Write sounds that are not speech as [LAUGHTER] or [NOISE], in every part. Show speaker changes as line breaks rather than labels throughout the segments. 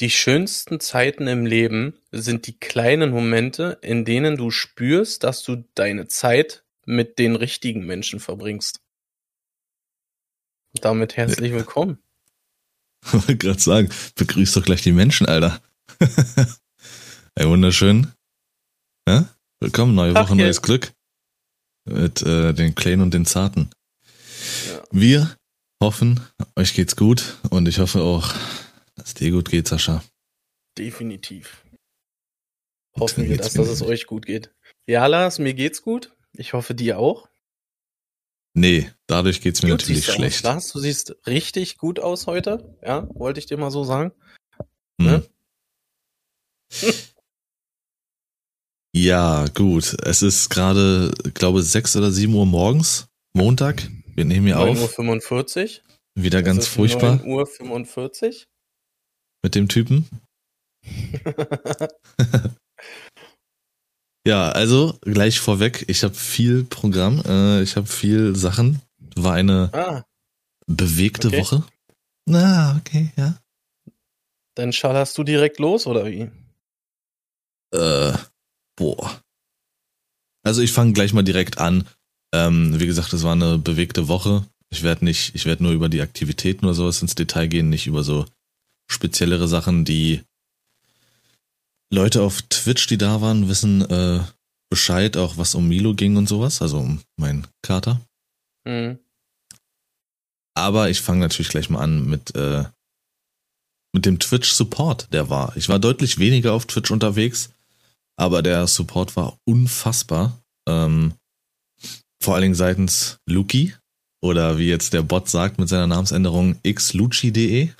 Die schönsten Zeiten im Leben sind die kleinen Momente, in denen du spürst, dass du deine Zeit mit den richtigen Menschen verbringst. Damit herzlich willkommen. [LAUGHS]
wollte gerade sagen, begrüß doch gleich die Menschen, Alter. [LAUGHS] Ey, wunderschön. Ja? Willkommen, neue Woche, neues Glück. Mit äh, den Kleinen und den Zarten. Ja. Wir hoffen, euch geht's gut und ich hoffe auch, dass dir gut geht, Sascha.
Definitiv. Hoffen wir, dass, dass es euch gut geht. Ja, Lars, mir geht's gut. Ich hoffe, dir auch.
Nee, dadurch geht's mir gut natürlich schlecht.
Lars, du siehst richtig gut aus heute. Ja, wollte ich dir mal so sagen.
Hm. Ne? [LAUGHS] Ja, gut. Es ist gerade, glaube sechs oder sieben Uhr morgens, Montag. Wir nehmen hier auf.
9.45 Uhr.
Wieder es ganz furchtbar.
9 Uhr 45
mit dem Typen. [LAUGHS] ja, also gleich vorweg, ich habe viel Programm, äh, ich habe viel Sachen. War eine ah. bewegte okay. Woche. Na, okay, ja.
Dann schallerst du direkt los oder wie?
Äh, boah. Also ich fange gleich mal direkt an. Ähm, wie gesagt, es war eine bewegte Woche. Ich werde nicht, ich werde nur über die Aktivitäten oder sowas ins Detail gehen, nicht über so speziellere Sachen, die Leute auf Twitch, die da waren, wissen äh, Bescheid, auch was um Milo ging und sowas, also um meinen Kater. Mhm. Aber ich fange natürlich gleich mal an mit, äh, mit dem Twitch-Support, der war. Ich war deutlich weniger auf Twitch unterwegs, aber der Support war unfassbar. Ähm, vor allen Dingen seitens Luki oder wie jetzt der Bot sagt mit seiner Namensänderung xluchi.de.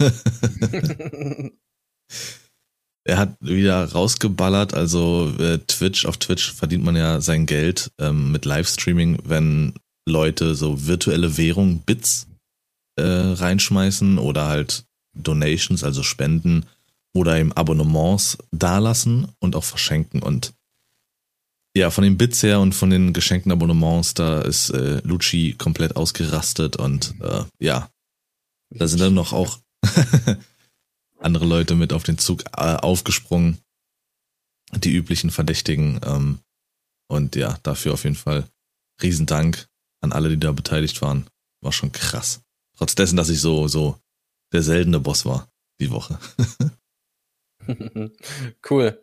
[LAUGHS] er hat wieder rausgeballert, also äh, Twitch, auf Twitch verdient man ja sein Geld ähm, mit Livestreaming, wenn Leute so virtuelle Währung, Bits äh, reinschmeißen oder halt Donations, also Spenden oder eben Abonnements dalassen und auch verschenken. Und ja, von den Bits her und von den geschenkten Abonnements, da ist äh, Lucci komplett ausgerastet und äh, ja, da sind dann noch auch [LAUGHS] andere Leute mit auf den Zug äh, aufgesprungen. Die üblichen Verdächtigen. Ähm, und ja, dafür auf jeden Fall Riesendank an alle, die da beteiligt waren. War schon krass. Trotz dessen, dass ich so, so der seltene Boss war die Woche. [LAUGHS]
cool.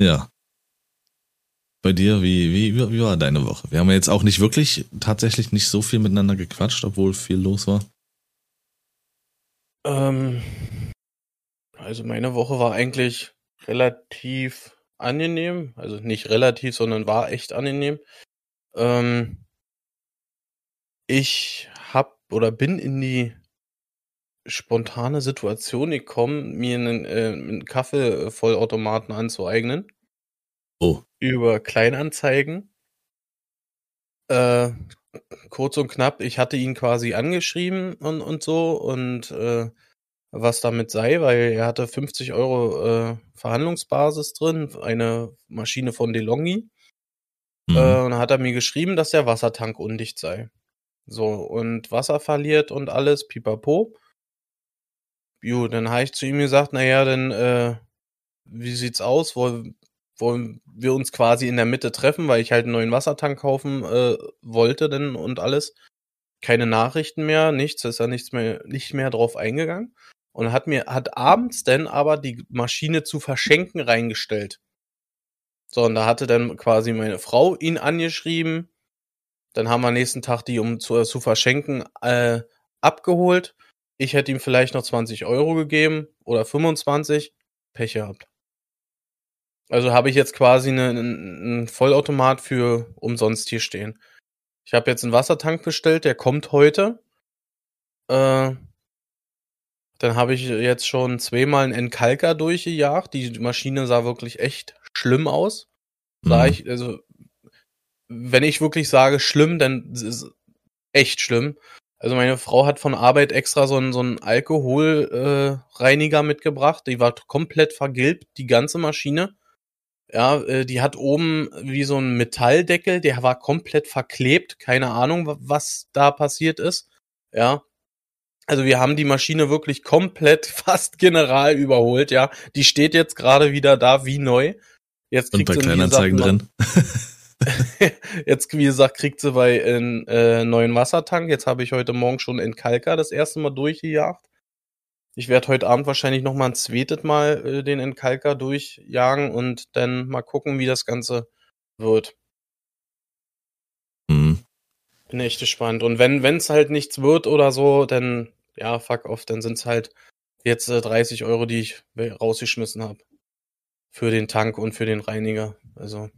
Ja. Bei dir, wie, wie, wie war deine Woche? Wir haben ja jetzt auch nicht wirklich, tatsächlich nicht so viel miteinander gequatscht, obwohl viel los war.
Ähm, also meine Woche war eigentlich relativ angenehm. Also nicht relativ, sondern war echt angenehm. Ähm, ich hab oder bin in die spontane Situation gekommen, mir einen, äh, einen Kaffeevollautomaten anzueignen.
Oh.
Über Kleinanzeigen. Äh, kurz und knapp, ich hatte ihn quasi angeschrieben und, und so und äh, was damit sei, weil er hatte 50 Euro äh, Verhandlungsbasis drin, eine Maschine von DeLonghi. Mhm. Äh, und dann hat er mir geschrieben, dass der Wassertank undicht sei. So, und Wasser verliert und alles, pipapo. Jo, dann habe ich zu ihm gesagt, naja, dann, äh, wie sieht's aus? Wollen, wollen wir uns quasi in der Mitte treffen, weil ich halt einen neuen Wassertank kaufen äh, wollte denn und alles. Keine Nachrichten mehr, nichts, ist da nichts mehr, nicht mehr drauf eingegangen. Und hat mir, hat abends denn aber die Maschine zu verschenken reingestellt. So, und da hatte dann quasi meine Frau ihn angeschrieben. Dann haben wir nächsten Tag die, um zu, zu verschenken, äh, abgeholt. Ich hätte ihm vielleicht noch 20 Euro gegeben oder 25. Pech gehabt. Also habe ich jetzt quasi einen, einen Vollautomat für umsonst hier stehen. Ich habe jetzt einen Wassertank bestellt, der kommt heute. Äh, dann habe ich jetzt schon zweimal einen Entkalker durchgejagt. Die Maschine sah wirklich echt schlimm aus. Sah mhm. ich, also, wenn ich wirklich sage schlimm, dann ist es echt schlimm. Also meine Frau hat von Arbeit extra so einen, so einen Alkoholreiniger äh, mitgebracht. Die war komplett vergilbt, die ganze Maschine. Ja, äh, die hat oben wie so ein Metalldeckel, der war komplett verklebt. Keine Ahnung, was da passiert ist. Ja. Also wir haben die Maschine wirklich komplett [LAUGHS] fast general überholt, ja. Die steht jetzt gerade wieder da wie neu. Jetzt
Und
kriegt
bei
sie, wie
Kleinanzeigen
gesagt,
drin. [LAUGHS]
Jetzt, wie gesagt, kriegt sie bei einen äh, neuen Wassertank. Jetzt habe ich heute Morgen schon in Kalka das erste Mal durchgejagt. Ich werde heute Abend wahrscheinlich noch mal ein zweites Mal äh, den in Kalka durchjagen und dann mal gucken, wie das Ganze wird.
Hm.
Bin echt gespannt. Und wenn es halt nichts wird oder so, dann ja, fuck off, dann sind's halt jetzt äh, 30 Euro, die ich rausgeschmissen habe. Für den Tank und für den Reiniger. Also.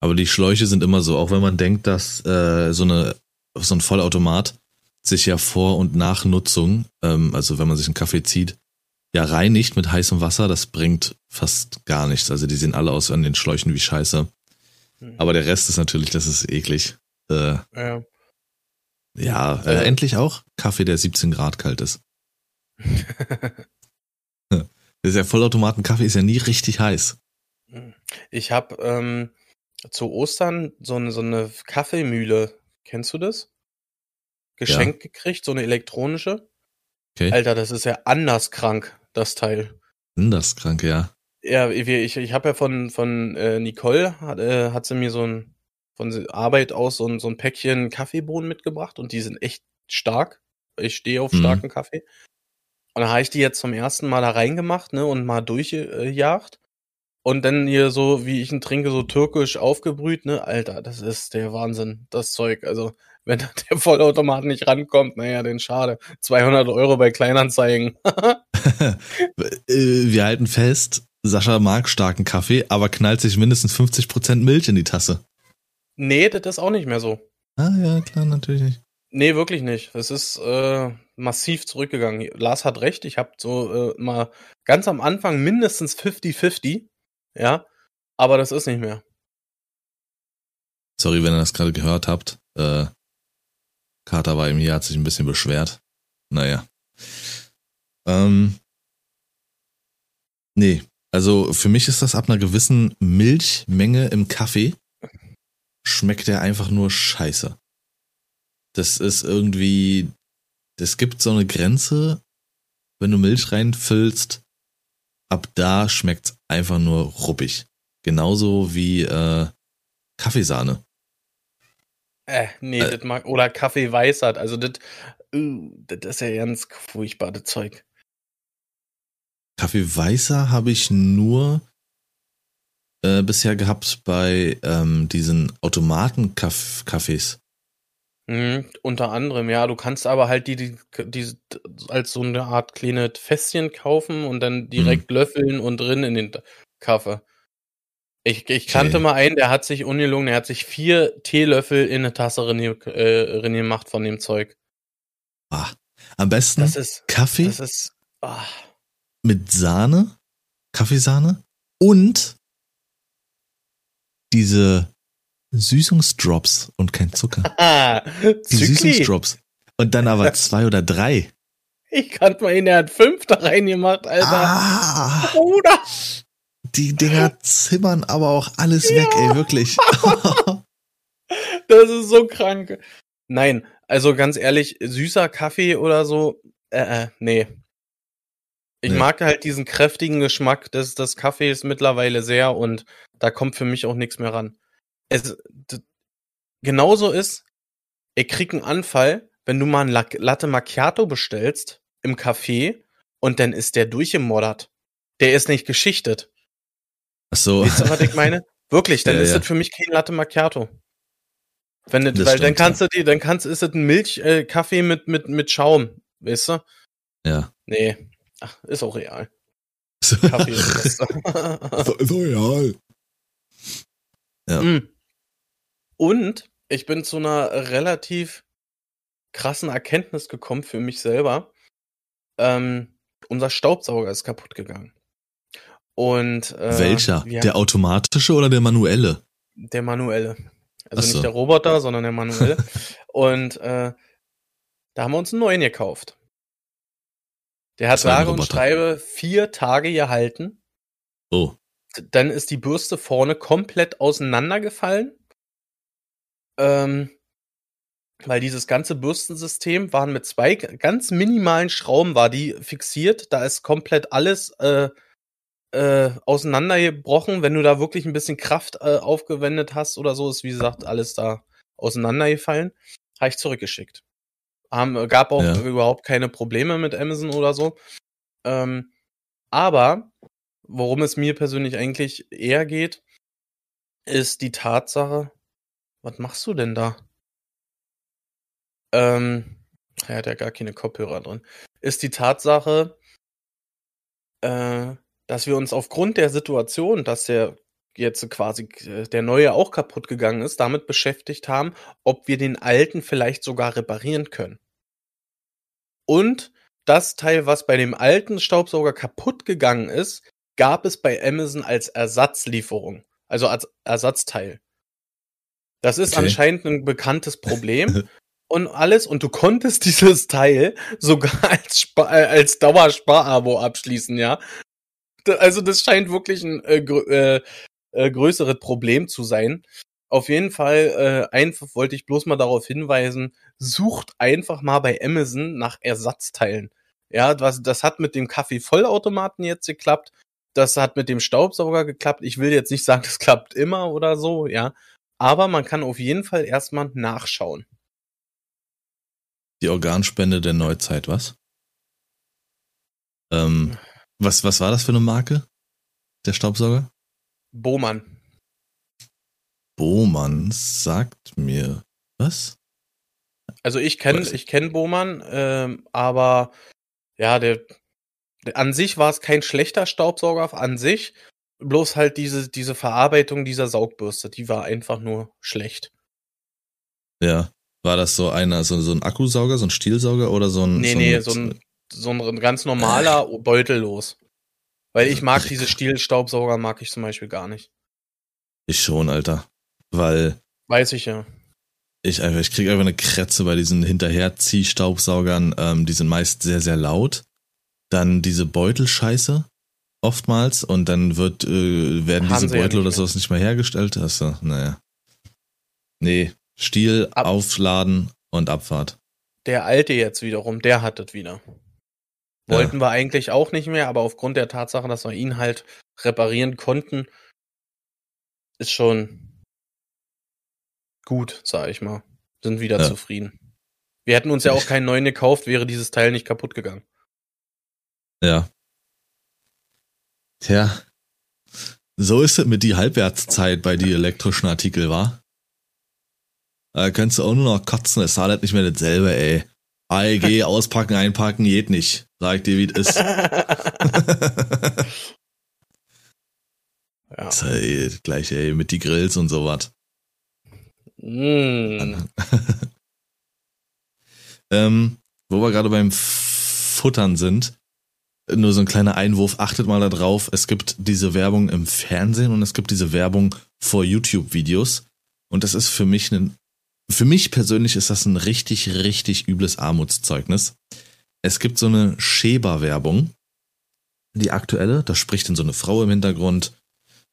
Aber die Schläuche sind immer so, auch wenn man denkt, dass äh, so eine so ein Vollautomat sich ja vor und nach Nutzung, ähm, also wenn man sich einen Kaffee zieht, ja reinigt mit heißem Wasser, das bringt fast gar nichts. Also die sehen alle aus an den Schläuchen wie Scheiße.
hm.
Aber der Rest ist natürlich, das ist eklig. Äh,
Ja.
ja, äh,
Äh.
endlich auch Kaffee, der 17 Grad kalt ist. [LAUGHS] Der Vollautomaten-Kaffee ist ja nie richtig heiß.
Ich habe ähm, zu Ostern so eine, so eine Kaffeemühle. Kennst du das? Geschenkt gekriegt, so eine elektronische.
Okay.
Alter, das ist ja anders krank, das Teil.
Das krank, ja.
Ja, ich, ich, habe ja von, von äh, Nicole, hat, äh, hat sie mir so ein, von Arbeit aus so ein, so ein Päckchen Kaffeebohnen mitgebracht und die sind echt stark. Ich stehe auf
Mhm.
starken Kaffee. Und dann habe ich die jetzt zum ersten Mal da reingemacht, ne, und mal durchgejagt. Und dann hier so, wie ich ihn trinke, so türkisch aufgebrüht, ne, Alter, das ist der Wahnsinn, das Zeug. Also, wenn der Vollautomat nicht rankommt, naja, dann schade. 200 Euro bei Kleinanzeigen. [LAUGHS] [LAUGHS]
Äh, Wir halten fest, Sascha mag starken Kaffee, aber knallt sich mindestens 50% Milch in die Tasse.
nee, das ist auch nicht mehr so.
Ah ja, klar, natürlich nicht.
Nee, wirklich nicht. Es ist äh, massiv zurückgegangen. Lars hat recht, ich habe so äh, mal ganz am Anfang mindestens 50-50, ja, aber das ist nicht mehr.
Sorry, wenn ihr das gerade gehört habt. Äh, Kater war ihm hier, hat sich ein bisschen beschwert. Naja. Ähm, nee, also für mich ist das ab einer gewissen Milchmenge im Kaffee, schmeckt der einfach nur scheiße. Das ist irgendwie, es gibt so eine Grenze, wenn du Milch reinfüllst, ab da schmeckt's einfach nur ruppig. Genauso wie äh, Kaffeesahne.
Äh, nee,
Äh.
das mag, oder Kaffee Weißert, also das, uh, das ist ja ganz furchtbar, das Zeug.
Kaffee Weißer habe ich nur äh, bisher gehabt bei ähm, diesen Automaten-Cafés.
Mhm, unter anderem, ja, du kannst aber halt die, die, die als so eine Art kleine Fässchen kaufen und dann direkt löffeln und drin in den Kaffee. Ich, ich kannte
Okay.
mal einen, der hat sich ungelungen, der hat sich vier Teelöffel in eine Tasse rein, äh, von dem Zeug.
Ah, am besten
Das ist,
Kaffee
das ist, ah,
mit Sahne, Kaffeesahne und diese Süßungsdrops und kein Zucker. [LAUGHS]
ah,
Die. Süßungsdrops. Und dann aber [LAUGHS] zwei oder drei.
Ich kannte mal einen, der hat fünf da reingemacht, Alter.
Ah,
Bruder.
Die Dinger zimmern aber auch alles weg, ey, wirklich. [LAUGHS]
Das ist so krank. Nein, also ganz ehrlich, süßer Kaffee oder so, äh, äh nee. Ich
Nee.
mag halt diesen kräftigen Geschmack des, des Kaffees mittlerweile sehr und da kommt für mich auch nichts mehr ran. Es, genauso ist, ich krieg einen Anfall, wenn du mal ein Lac- Latte Macchiato bestellst im Café und dann ist der durchgemoddert. Der ist nicht geschichtet.
Ach so.
Weißt du, was ich meine? [LAUGHS] Wirklich, dann
Ja,
ist
ja.
das für mich kein Latte Macchiato. Wenn das,
Das
weil dann kannst du die, dann kannst ist es ein Milchkaffee äh, Kaffee mit mit mit Schaum, weißt du?
Ja.
Nee, ach, ist auch real. [LAUGHS] Kaffee [LAUGHS] ist das
so, so real. Ja.
Mm. Und ich bin zu einer relativ krassen Erkenntnis gekommen für mich selber. Ähm, unser Staubsauger ist kaputt gegangen. Und äh,
Welcher?
wir-
Der automatische oder der manuelle?
Der manuelle. Also
so.
nicht der Roboter, sondern der manuelle. [LAUGHS] und äh, da haben wir uns einen neuen gekauft. Der hat sage und schreibe vier Tage gehalten.
Oh.
Dann ist die Bürste vorne komplett auseinandergefallen. Ähm, weil dieses ganze Bürstensystem waren mit zwei ganz minimalen Schrauben war die fixiert. Da ist komplett alles äh, äh, auseinandergebrochen. Wenn du da wirklich ein bisschen Kraft äh, aufgewendet hast oder so, ist wie gesagt alles da auseinandergefallen. Habe ich zurückgeschickt. Haben, gab auch ja. überhaupt keine Probleme mit Amazon oder so. Ähm, aber worum es mir persönlich eigentlich eher geht, ist die Tatsache, was machst du denn da? Ähm, er hat ja gar keine Kopfhörer drin. Ist die Tatsache, äh, dass wir uns aufgrund der Situation, dass der jetzt quasi äh, der neue auch kaputt gegangen ist, damit beschäftigt haben, ob wir den alten vielleicht sogar reparieren können. Und das Teil, was bei dem alten Staubsauger kaputt gegangen ist, gab es bei Amazon als Ersatzlieferung, also als Ersatzteil. Das ist okay. anscheinend ein bekanntes Problem [LAUGHS] und alles und du konntest [LAUGHS] dieses Teil sogar als, Spa äh, als Dauersparabo abschließen, ja. Also das scheint wirklich ein äh, grö äh, äh, größeres Problem zu sein. Auf jeden Fall äh, einfach wollte ich bloß mal darauf hinweisen, sucht einfach mal bei Amazon nach Ersatzteilen. Ja, was, das hat mit dem Kaffee-Vollautomaten jetzt geklappt. Das hat mit dem Staubsauger geklappt. Ich will jetzt nicht sagen, [LAUGHS] das klappt immer oder so, ja. Aber man kann auf jeden Fall erstmal nachschauen.
Die Organspende der Neuzeit, was? Ähm, was, was war das für eine Marke? Der Staubsauger?
Bohmann.
Bohmann sagt mir was?
Also ich kenne ich kenn Bohmann, ähm, aber ja, der, der an sich war es kein schlechter Staubsauger an sich, bloß halt diese diese Verarbeitung dieser Saugbürste, die war einfach nur schlecht.
Ja, war das so einer, so, so ein Akkusauger, so ein Stielsauger oder so ein.
Nee, so nee, ein, so ein, so ein ganz normaler Beutellos. Weil ich mag diese Stielstaubsauger, mag ich zum Beispiel gar nicht.
Ich schon, Alter. Weil.
Weiß ich ja.
Ich einfach, ich krieg einfach eine Krätze bei diesen Hinterherziehstaubsaugern. Ähm, die sind meist sehr, sehr laut. Dann diese Beutelscheiße oftmals und dann wird, äh, werden Haben diese Beutel ja oder sowas nicht mehr hergestellt. Also, naja. Nee, Stiel, Ab Aufladen und Abfahrt.
Der alte jetzt wiederum, der hat das wieder. Wollten ja. wir eigentlich auch nicht mehr, aber aufgrund der Tatsache, dass wir ihn halt reparieren konnten, ist schon gut, sag ich mal. Sind wieder ja. zufrieden. Wir hätten uns ja auch keinen neuen gekauft, wäre dieses Teil nicht kaputt gegangen.
Ja. Tja. So ist es mit die Halbwertszeit bei die elektrischen Artikel, war? Da kannst du auch nur noch kotzen, es war halt nicht mehr dasselbe, ey. AEG, auspacken, einpacken, geht nicht. Sag dir, wie es ist. [LAUGHS] ja. Das ist halt gleich, ey, mit die Grills und sowas. Mm. [LAUGHS] ähm, wo wir gerade beim Futtern sind, nur so ein kleiner Einwurf, achtet mal darauf, es gibt diese Werbung im Fernsehen und es gibt diese Werbung vor YouTube-Videos. Und das ist für mich ein für mich persönlich ist das ein richtig, richtig übles Armutszeugnis. Es gibt so eine Schäber-Werbung, die aktuelle, da spricht dann so eine Frau im Hintergrund.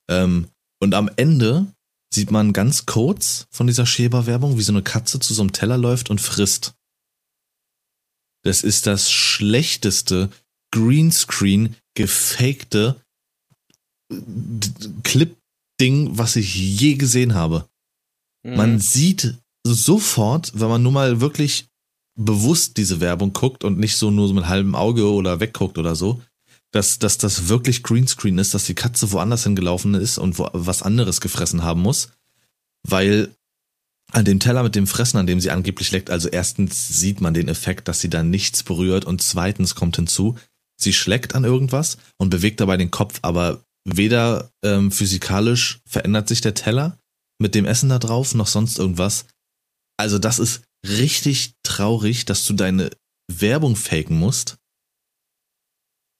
Ähm, und am Ende sieht man ganz kurz von dieser Schäber-Werbung, wie so eine Katze zu so einem Teller läuft und frisst. Das ist das schlechteste Greenscreen gefakte Clip-Ding, was ich je gesehen habe. Mhm. Man sieht sofort, wenn man nur mal wirklich bewusst diese Werbung guckt und nicht so nur so mit halbem Auge oder wegguckt oder so, dass, dass das wirklich Greenscreen ist, dass die Katze woanders hingelaufen ist und wo, was anderes gefressen haben muss, weil an dem Teller mit dem Fressen, an dem sie angeblich leckt, also erstens sieht man den Effekt, dass sie da nichts berührt und zweitens kommt hinzu, sie schleckt an irgendwas und bewegt dabei den Kopf, aber weder ähm, physikalisch verändert sich der Teller mit dem Essen da drauf noch sonst irgendwas. Also das ist richtig traurig, dass du deine Werbung faken musst,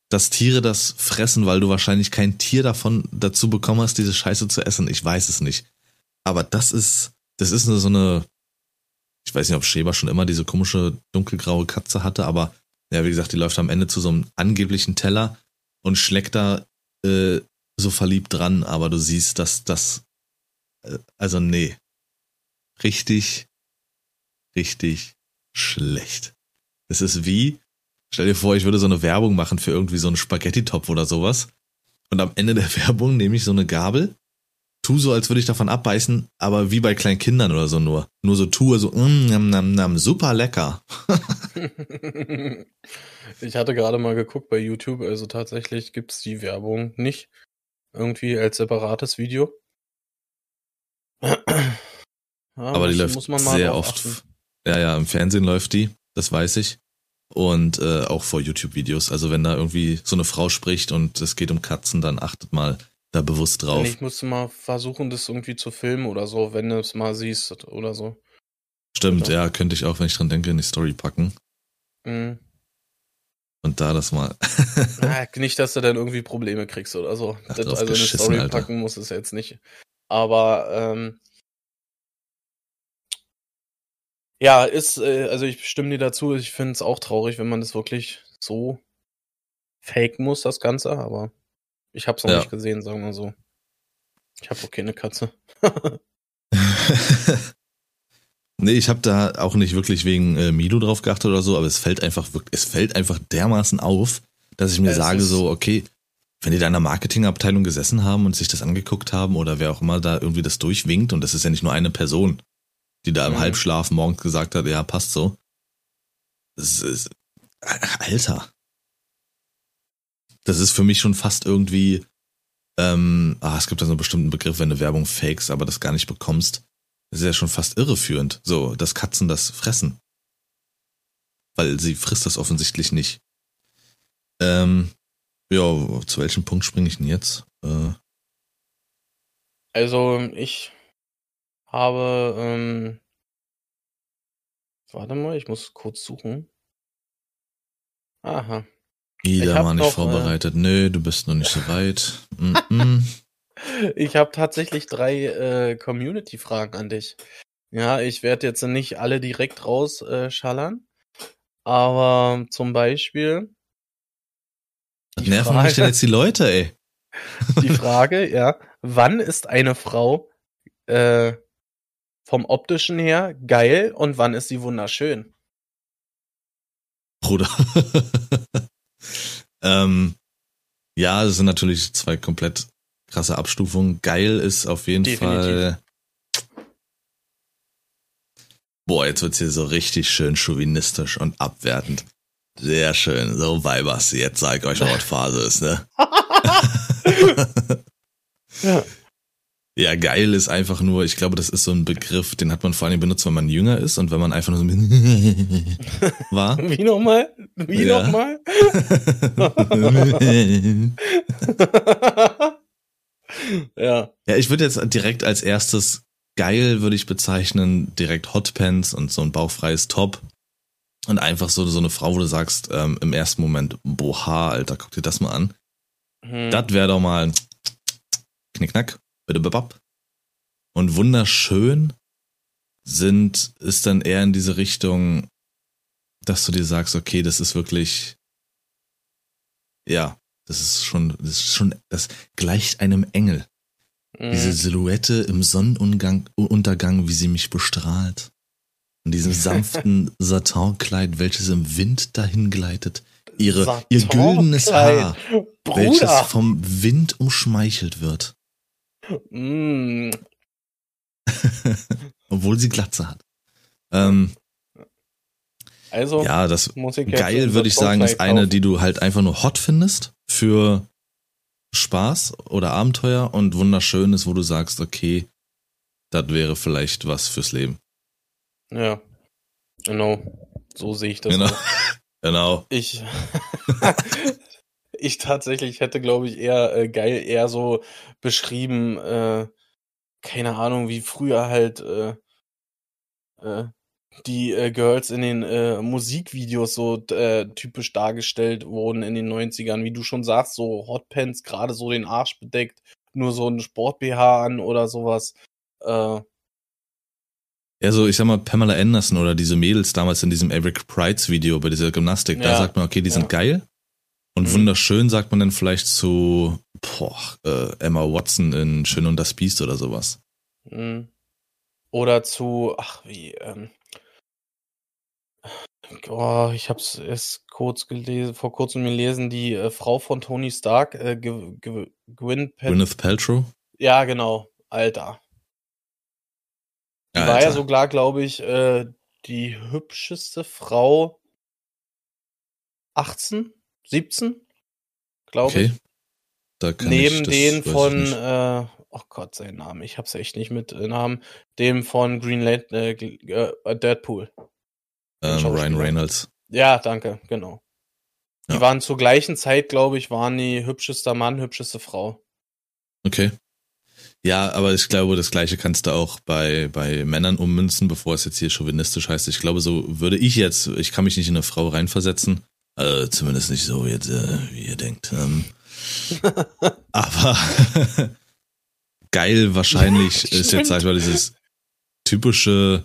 dass Tiere das fressen, weil du wahrscheinlich kein Tier davon dazu bekommen hast, diese Scheiße zu essen. Ich weiß es nicht. Aber das ist, das ist so eine, ich weiß nicht, ob Schäber schon immer diese komische dunkelgraue Katze hatte, aber ja, wie gesagt, die läuft am Ende zu so einem angeblichen Teller und schlägt da äh, so verliebt dran, aber du siehst, dass das, äh, also nee, richtig, richtig schlecht. Es ist wie, stell dir vor, ich würde so eine Werbung machen für irgendwie so einen Spaghetti-Topf oder sowas. Und am Ende der [LAUGHS] Werbung nehme ich so eine Gabel, tu so, als würde ich davon abbeißen, aber wie bei kleinen Kindern oder so nur. Nur so tue, so, mm, nam, nam, nam, super lecker. [LAUGHS]
ich hatte gerade mal geguckt bei YouTube, also tatsächlich gibt's die Werbung nicht irgendwie als separates Video. [CLEARS THROAT]
Ja, aber die läuft sehr oft. Achten. Ja, ja, im Fernsehen läuft die, das weiß ich. Und äh, auch vor YouTube-Videos. Also wenn da irgendwie so eine Frau spricht und es geht um Katzen, dann achtet mal da bewusst drauf.
Ich musste mal versuchen, das irgendwie zu filmen oder so, wenn du es mal siehst oder so.
Stimmt, ja. ja, könnte ich auch, wenn ich dran denke, in die Story packen. Mhm. Und da das mal. [LAUGHS] [LAUGHS]
ah, nicht, dass du dann irgendwie Probleme kriegst oder so. Ach, das, also eine Story Alter. packen muss es jetzt nicht. Aber ähm, ja, ist, äh, also ich stimme dir dazu, ich finde es auch traurig, wenn man das wirklich so fake muss, das Ganze, aber ich hab's noch ja. nicht gesehen, sagen wir so. Ich habe auch keine Katze. [LAUGHS]
nee, ich habe da auch nicht wirklich wegen äh, Milo drauf geachtet oder so, aber es fällt einfach es fällt einfach dermaßen auf, dass ich mir es sage so, okay, wenn die da in der Marketingabteilung gesessen haben und sich das angeguckt haben oder wer auch immer da irgendwie das durchwinkt und das ist ja nicht nur eine Person, die da im mhm. Halbschlaf morgens gesagt hat, ja, passt so. Das ist, Alter. Das ist für mich schon fast irgendwie, ähm, ah, es gibt da so einen bestimmten Begriff, wenn du Werbung fakes, aber das gar nicht bekommst. Das ist ja schon fast irreführend. So, dass Katzen das fressen. Weil sie frisst das offensichtlich nicht. Ähm, ja, zu welchem Punkt springe ich denn jetzt? Äh,
also ich habe, ähm, warte mal, ich muss kurz suchen. Aha.
Ida war nicht noch, äh, vorbereitet. Äh, Nö, du bist noch nicht so [LAUGHS] weit. Mm -mm. [LAUGHS]
ich habe tatsächlich drei äh, Community-Fragen an dich. Ja, ich werde jetzt nicht alle direkt rausschallern, äh, aber zum Beispiel,
was nerven Frage, mich denn jetzt die Leute, ey? [LAUGHS]
Die Frage, ja, wann ist eine Frau äh, vom optischen her geil und wann ist sie wunderschön?
Bruder. [LAUGHS] ähm, ja, das sind natürlich zwei komplett krasse Abstufungen. Geil ist auf jeden Definitiv. Fall. Boah, jetzt wird's hier so richtig schön chauvinistisch und abwertend. Sehr schön. So, Weibers, jetzt sag ich euch mal, was Phase ist, ne? [LAUGHS] [LAUGHS] ja. Ja, geil ist einfach nur, ich glaube, das ist so ein Begriff, den hat man vor allem benutzt, wenn man jünger ist und wenn man einfach nur so [LAUGHS] war.
Wie nochmal? Wie ja. nochmal? [LAUGHS]
ja. Ja, ich würde jetzt direkt als erstes geil würde ich bezeichnen, direkt Hotpants und so ein bauchfreies Top. Und einfach so, so eine Frau, wo du sagst, ähm, im ersten Moment, boha, Alter, guck dir das mal an. Hm. Das wäre doch mal knickknack. Und wunderschön sind, ist dann eher in diese Richtung, dass du dir sagst, okay, das ist wirklich, ja, das ist schon, das ist schon, das gleicht einem Engel. Mhm. Diese Silhouette im Sonnenuntergang, wie sie mich bestrahlt. In diesem [LAUGHS] sanften Satinkleid, welches im Wind dahin gleitet. Ihre, ihr güldenes Haar, Bruder. welches vom Wind umschmeichelt wird. Mm. [LAUGHS] Obwohl sie Glatze hat. Ähm, also, ja, das geil würde ich sagen, ist eine, die du halt einfach nur hot findest für Spaß oder Abenteuer und wunderschön ist, wo du sagst, okay, das wäre vielleicht was fürs Leben.
Ja, genau. So sehe ich das.
Genau. [LAUGHS] genau.
Ich, [LAUGHS] ich tatsächlich hätte, glaube ich, eher äh, geil, eher so beschrieben, äh, keine Ahnung, wie früher halt äh, äh, die äh, Girls in den äh, Musikvideos so äh, typisch dargestellt wurden in den 90ern, wie du schon sagst, so Hotpants, gerade so den Arsch bedeckt, nur so ein Sport-BH an oder sowas. Äh,
ja, so ich sag mal Pamela Anderson oder diese Mädels damals in diesem Eric Prides Video bei dieser Gymnastik, ja. da sagt man, okay, die ja. sind geil. Und mhm. wunderschön sagt man dann vielleicht zu boah, äh, Emma Watson in Schön und das Biest oder sowas.
Mhm. Oder zu, ach wie, ähm, Oh, ich habe es erst kurz gelesen, vor kurzem gelesen, die äh, Frau von Tony Stark, äh, G G Gwyn Pal
Gwyneth Paltrow?
Ja, genau, Alter. Die
Alter.
war ja sogar, glaube ich, äh, die hübscheste Frau 18, 17, glaube
Okay.
ich.
Da kann
Neben
ich, das
den von, äh, oh Gott, sein Name, ich hab's echt nicht mit äh, Namen, dem von Green Lan äh, äh, Deadpool.
ähm. Ryan Reynolds.
Ja, danke, genau. Die
Ja.
waren zur gleichen Zeit, glaube ich, waren die hübschester Mann, hübscheste Frau.
Okay. Ja, aber ich glaube, das Gleiche kannst du auch bei, bei Männern ummünzen, bevor es jetzt hier chauvinistisch heißt. Ich glaube, so würde ich jetzt, ich kann mich nicht in eine Frau reinversetzen. Äh, zumindest nicht so jetzt, äh, wie ihr denkt. Ähm, [LAUGHS] aber [LAUGHS] geil wahrscheinlich [LAUGHS] ist jetzt, sag ich mal, dieses typische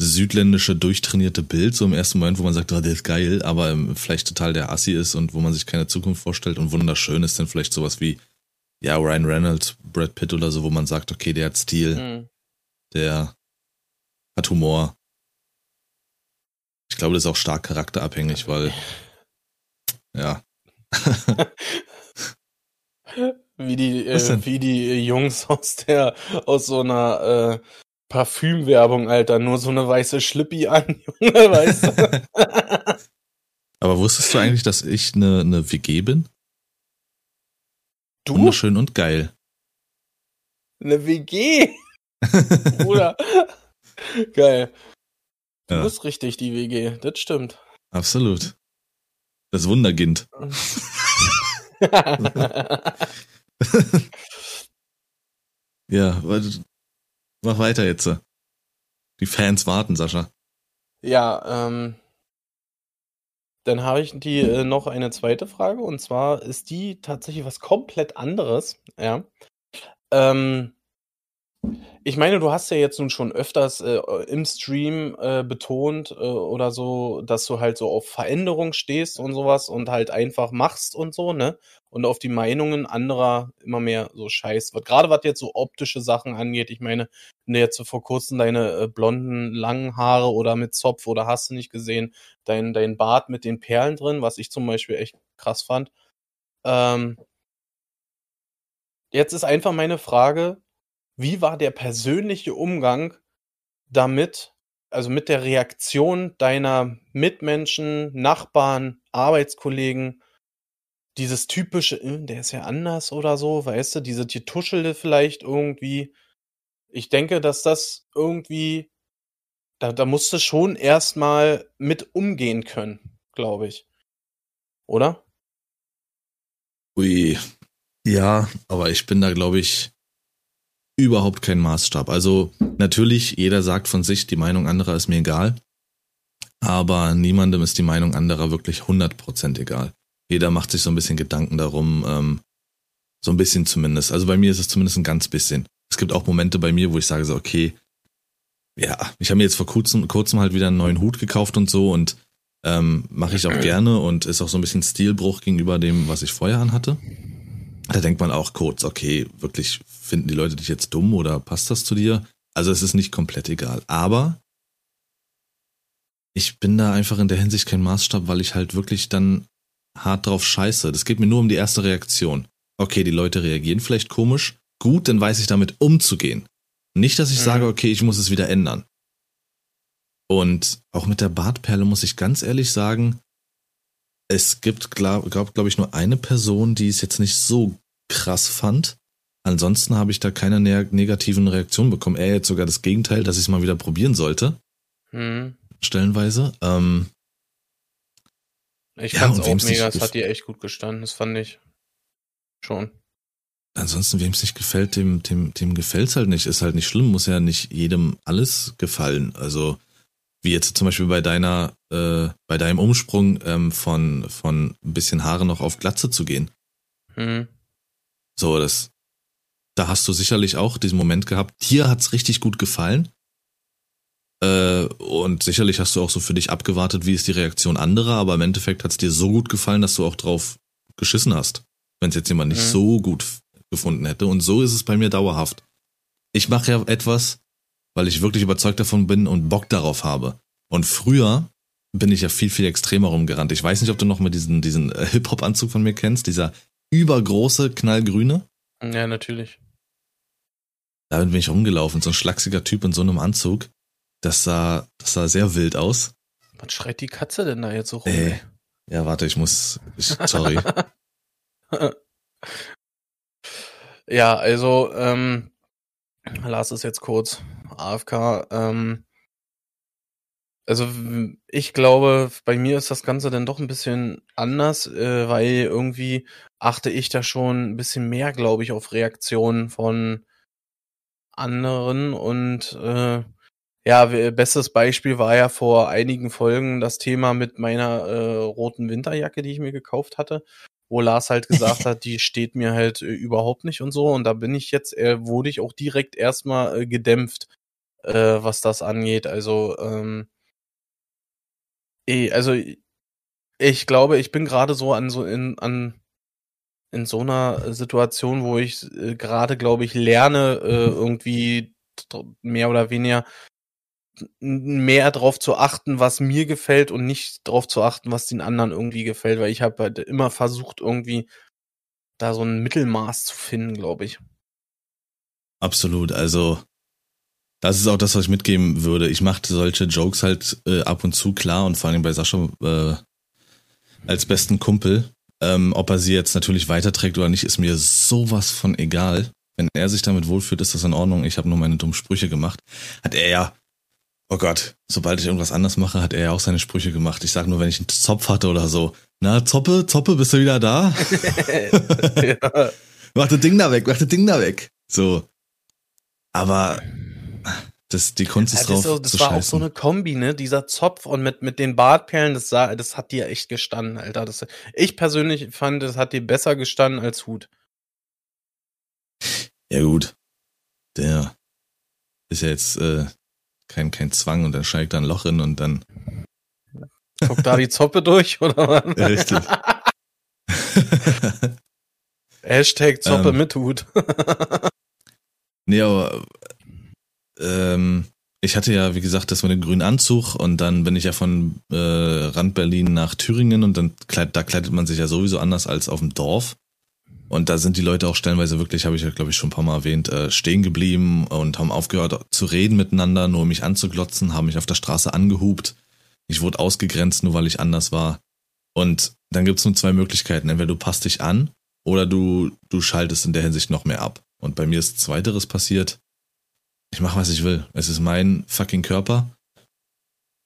südländische durchtrainierte Bild, so im ersten Moment, wo man sagt, oh, der ist geil, aber vielleicht total der Assi ist und wo man sich keine Zukunft vorstellt und wunderschön ist dann vielleicht sowas wie, ja, Ryan Reynolds, Brad Pitt oder so, wo man sagt, okay, der hat Stil,
Hm.
der hat Humor. Ich glaube, das ist auch stark charakterabhängig, weil, ja, [LAUGHS]
Wie die, äh, wie die Jungs aus der, aus so einer äh, Parfümwerbung, Alter. Nur so eine weiße Schlippi an, [LAUGHS] Junge, weißt du? [LAUGHS]
aber wusstest du eigentlich, dass ich eine, eine WG bin?
du?
Wunderschön und geil.
Eine WG, Bruder. Geil. Du
Ja.
bist richtig, die WG. Das stimmt.
Absolut. Das Wunderkind. [LAUGHS] Ja, mach weiter jetzt. Die Fans warten, Sascha.
Ja, ähm, dann habe ich die äh, noch eine zweite Frage und zwar ist die tatsächlich was komplett anderes, ja. Ähm, ich meine, du hast ja jetzt nun schon öfters äh, im Stream äh, betont äh, oder so, dass du halt so auf Veränderung stehst und sowas und halt einfach machst und so, ne? Und auf die Meinungen anderer immer mehr so scheiß wird. Gerade was jetzt so optische Sachen angeht. Ich meine, wenn du jetzt so vor kurzem deine äh, blonden, langen Haare oder mit Zopf oder hast du nicht gesehen, dein, dein Bart mit den Perlen drin, was ich zum Beispiel echt krass fand. Ähm, jetzt ist einfach meine Frage, wie war der persönliche Umgang damit, also mit der Reaktion deiner Mitmenschen, Nachbarn, Arbeitskollegen, dieses typische, äh, der ist ja anders oder so, weißt du, diese Getuschelte vielleicht irgendwie. Ich denke, dass das irgendwie, da, da musst du schon erstmal mit umgehen können, glaube ich. Oder?
Ui. Ja, aber ich bin da, glaube ich, überhaupt kein Maßstab. Also natürlich, jeder sagt von sich, die Meinung anderer ist mir egal. Aber niemandem ist die Meinung anderer wirklich 100% egal. Jeder macht sich so ein bisschen Gedanken darum, ähm, so ein bisschen zumindest. Also bei mir ist es zumindest ein ganz bisschen. Es gibt auch Momente bei mir, wo ich sage so, okay, ja, ich habe mir jetzt vor kurzem, kurzem halt wieder einen neuen Hut gekauft und so und ähm, mache ich auch [CLEARS THROAT] gerne und ist auch so ein bisschen Stilbruch gegenüber dem, was ich vorher anhatte. Da denkt man auch kurz, okay, wirklich finden die Leute dich jetzt dumm oder passt das zu dir? Also es ist nicht komplett egal. Aber ich bin da einfach in der Hinsicht kein Maßstab, weil ich halt wirklich dann hart drauf scheiße. Das geht mir nur um die erste Reaktion. Okay, die Leute reagieren vielleicht komisch. Gut, dann weiß ich damit umzugehen. Nicht, dass ich
Mhm.
sage, okay, ich muss es wieder ändern. Und auch mit der Bartperle muss ich ganz ehrlich sagen, es gibt, glaube glaub, glaub ich, nur eine Person, die es jetzt nicht so krass fand. Ansonsten habe ich da keine ne negativen Reaktionen bekommen. Er jetzt sogar das Gegenteil, dass ich es mal wieder probieren sollte,
Hm.
stellenweise. Ähm,
Ich
Ja,
fand's auch mega, es hat dir echt gut gestanden, das fand ich schon.
ansonsten, wem es nicht gefällt, dem, dem, dem gefällt's halt nicht. Ist halt nicht schlimm, muss ja nicht jedem alles gefallen. Also, wie jetzt zum Beispiel bei deiner, äh, bei deinem Umsprung ähm, von, von ein bisschen Haare noch auf Glatze zu gehen.
Hm.
So, das, da hast du sicherlich auch diesen Moment gehabt. Dir hat's richtig gut gefallen. Äh, und sicherlich hast du auch so für dich abgewartet, wie ist die Reaktion anderer, aber im Endeffekt hat's dir so gut gefallen, dass du auch drauf geschissen hast. Wenn es jetzt jemand nicht
Mhm.
so gut gefunden hätte. Und so ist es bei mir dauerhaft. Ich mache ja etwas, weil ich wirklich überzeugt davon bin und Bock darauf habe. Und früher bin ich ja viel, viel extremer rumgerannt. Ich weiß nicht, ob du noch mal diesen, diesen äh, Hip-Hop-Anzug von mir kennst, dieser übergroße, knallgrüne.
Ja, natürlich.
Damit bin ich rumgelaufen, so ein schlachsiger Typ in so einem Anzug. Das sah, das sah sehr wild aus.
Was schreit die Katze denn da jetzt so rum?
Äh, ja, warte, ich muss, ich, sorry. [LAUGHS]
ja, also, ähm, Lars ist jetzt kurz AFK. Ähm, also ich glaube, bei mir ist das Ganze dann doch ein bisschen anders, äh, weil irgendwie achte ich da schon ein bisschen mehr, glaube ich, auf Reaktionen von anderen und äh, ja, bestes Beispiel war ja vor einigen Folgen das Thema mit meiner äh, roten Winterjacke, die ich mir gekauft hatte, wo Lars halt gesagt [LAUGHS] hat, die steht mir halt äh, überhaupt nicht und so. Und da bin ich jetzt, äh, wurde ich auch direkt erstmal äh, gedämpft, äh, was das angeht. Also, ähm, eh, also ich glaube, ich bin gerade so an so in an in so einer Situation, wo ich äh, gerade, glaube ich, lerne äh, irgendwie mehr oder weniger mehr darauf zu achten, was mir gefällt und nicht darauf zu achten, was den anderen irgendwie gefällt, weil ich habe halt immer versucht, irgendwie da so ein Mittelmaß zu finden, glaube ich.
Absolut, also das ist auch das, was ich mitgeben würde. Ich mache solche Jokes halt äh, ab und zu klar und vor allem bei Sascha äh, als besten Kumpel. Ähm, ob er sie jetzt natürlich weiterträgt oder nicht, ist mir sowas von egal. Wenn er sich damit wohlfühlt, ist das in Ordnung. Ich habe nur meine dummen Sprüche gemacht. Hat er ja Oh Gott, sobald ich irgendwas anders mache, hat er ja auch seine Sprüche gemacht. Ich sag nur, wenn ich einen Zopf hatte oder so. Na, Zoppe, Zoppe, bist du wieder da? [LAUGHS] ja. Mach das Ding da weg, mach das Ding da weg. So. Aber das, die Kunst ist ja, drauf.
So, das war scheißen. auch so eine Kombi, ne? Dieser Zopf und mit, mit den Bartperlen, das sah, das hat dir echt gestanden, Alter. Das, ich persönlich fand, das hat dir besser gestanden als Hut.
Ja, gut. Der ist ja jetzt äh, kein, kein Zwang und dann steigt da ein Loch in und dann.
Guckt da die Zoppe durch, oder was? [LAUGHS]
Richtig. [LAUGHS]
Hashtag Zoppe ähm, mit Hut. [LAUGHS]
nee, aber ähm, ich hatte ja, wie gesagt, das mit dem grünen Anzug und dann bin ich ja von äh, Rand Berlin nach Thüringen und dann da kleidet man sich ja sowieso anders als auf dem Dorf. Und da sind die Leute auch stellenweise wirklich, habe ich ja, glaube ich, schon ein paar Mal erwähnt, äh, stehen geblieben und haben aufgehört zu reden miteinander, nur mich anzuglotzen, haben mich auf der Straße angehupt. Ich wurde ausgegrenzt, nur weil ich anders war. Und dann gibt's nur zwei Möglichkeiten. Entweder du passt dich an oder du, du schaltest in der Hinsicht noch mehr ab. Und bei mir ist Zweiteres passiert. Ich mache, was ich will. Es ist mein fucking Körper.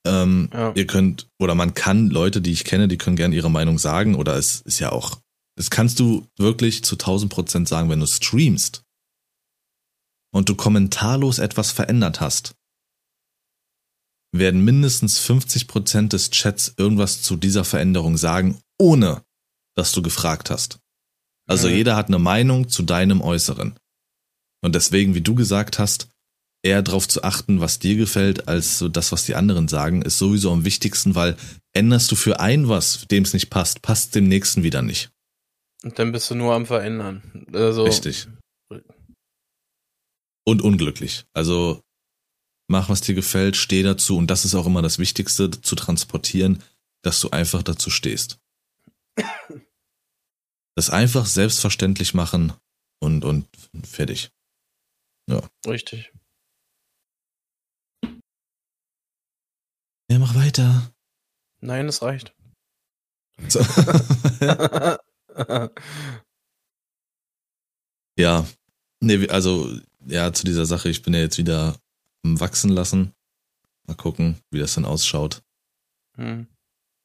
Ähm, ja. Ihr könnt, oder man kann Leute, die ich kenne, die können gerne ihre Meinung sagen, oder es ist ja auch das kannst du wirklich zu 1000 Prozent sagen, wenn du streamst und du kommentarlos etwas verändert hast, werden mindestens 50 Prozent des Chats irgendwas zu dieser Veränderung sagen, ohne dass du gefragt hast. Also mhm. jeder hat eine Meinung zu deinem Äußeren. Und deswegen, wie du gesagt hast, eher darauf zu achten, was dir gefällt, als so das, was die anderen sagen, ist sowieso am wichtigsten, weil änderst du für ein was, dem es nicht passt, passt dem nächsten wieder nicht.
Und dann bist du nur am Verändern. Also,
Richtig. Und unglücklich. Also mach, was dir gefällt, steh dazu. Und das ist auch immer das Wichtigste, zu transportieren, dass du einfach dazu stehst. [COUGHS] Das einfach selbstverständlich machen und, und fertig. Ja.
Richtig.
Ja, mach weiter.
Nein, es reicht.
So. [LAUGHS] ja, nee, also ja, zu dieser Sache, ich bin ja jetzt wieder am Wachsen lassen. Mal gucken, wie das dann ausschaut. Hm.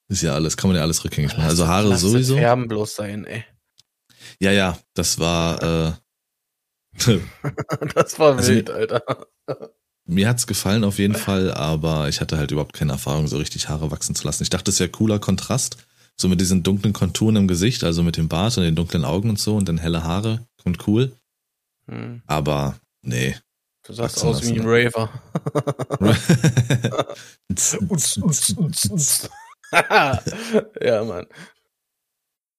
Ist ja alles, kann man ja alles rückgängig machen. Also Haare lass sowieso.
Färben bloß sein, ey.
Ja, ja, das war. Äh, [LAUGHS] [LAUGHS]
das war also, wild, Alter.
Mir hat's gefallen auf jeden Fall, aber ich hatte halt überhaupt keine Erfahrung, so richtig Haare wachsen zu lassen. Ich dachte, es wäre cooler Kontrast, so mit diesen dunklen Konturen im Gesicht, also mit dem Bart und den dunklen Augen und so und dann helle Haare. Kommt cool. Hm. Aber nee.
Du sahst aus wie ein Raver. [LAUGHS] ja, Mann.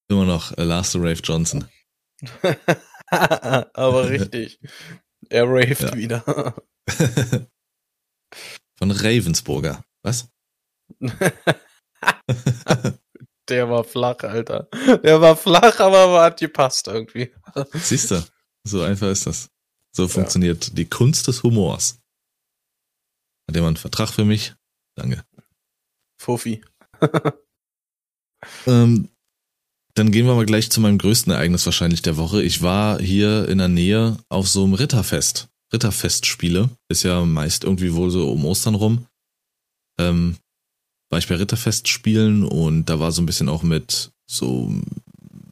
Immer noch äh, Last Rave Johnson. [LAUGHS]
Aber richtig. Er raved ja. wieder. [LAUGHS]
Von Ravensburger. Was? [LAUGHS]
Der war flach, Alter. Der war flach, aber hat gepasst irgendwie. [LAUGHS]
Siehst du, so einfach ist das. So funktioniert die Kunst des Humors. Hat jemand einen Vertrag für mich? Danke.
Fuffi.
ähm, dann gehen wir mal gleich zu meinem größten Ereignis wahrscheinlich der Woche. Ich war hier in der Nähe auf so einem Ritterfest. Ritterfestspiele. Ist ja meist irgendwie wohl so um Ostern rum. Ähm, war ich bei Ritterfestspielen und da war so ein bisschen auch mit so,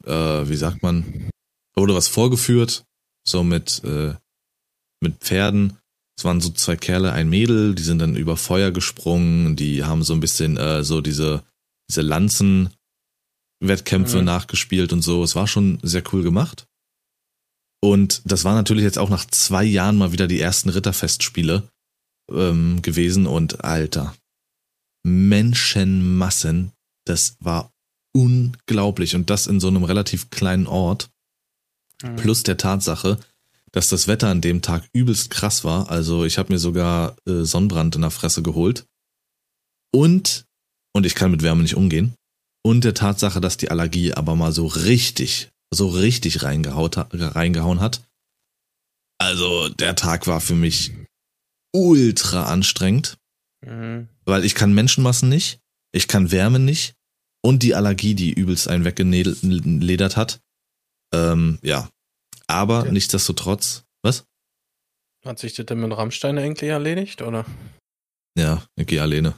äh, wie sagt man, wurde was vorgeführt, so mit, äh, mit Pferden. Es waren so zwei Kerle, ein Mädel, die sind dann über Feuer gesprungen, die haben so ein bisschen äh, so diese, diese Lanzen-Wettkämpfe mhm. nachgespielt und so. Es war schon sehr cool gemacht. Und das war natürlich jetzt auch nach zwei Jahren mal wieder die ersten Ritterfestspiele ähm, gewesen. Und Alter, Menschenmassen, das war unglaublich. Und das in so einem relativ kleinen Ort. Mhm. Plus der Tatsache, dass das Wetter an dem Tag übelst krass war. Also ich habe mir sogar äh, Sonnenbrand in der Fresse geholt. Und, und ich kann mit Wärme nicht umgehen. Und der Tatsache, dass die Allergie aber mal so richtig, so richtig reingehauen hat. Also der Tag war für mich ultra anstrengend. Mhm. Weil ich kann Menschenmassen nicht, ich kann Wärme nicht und die Allergie, die übelst einen weggeledert hat. Ähm, ja, aber ja. nichtsdestotrotz, was?
Hat sich das denn mit Rammstein eigentlich erledigt, oder?
Ja, ich gehe alleine.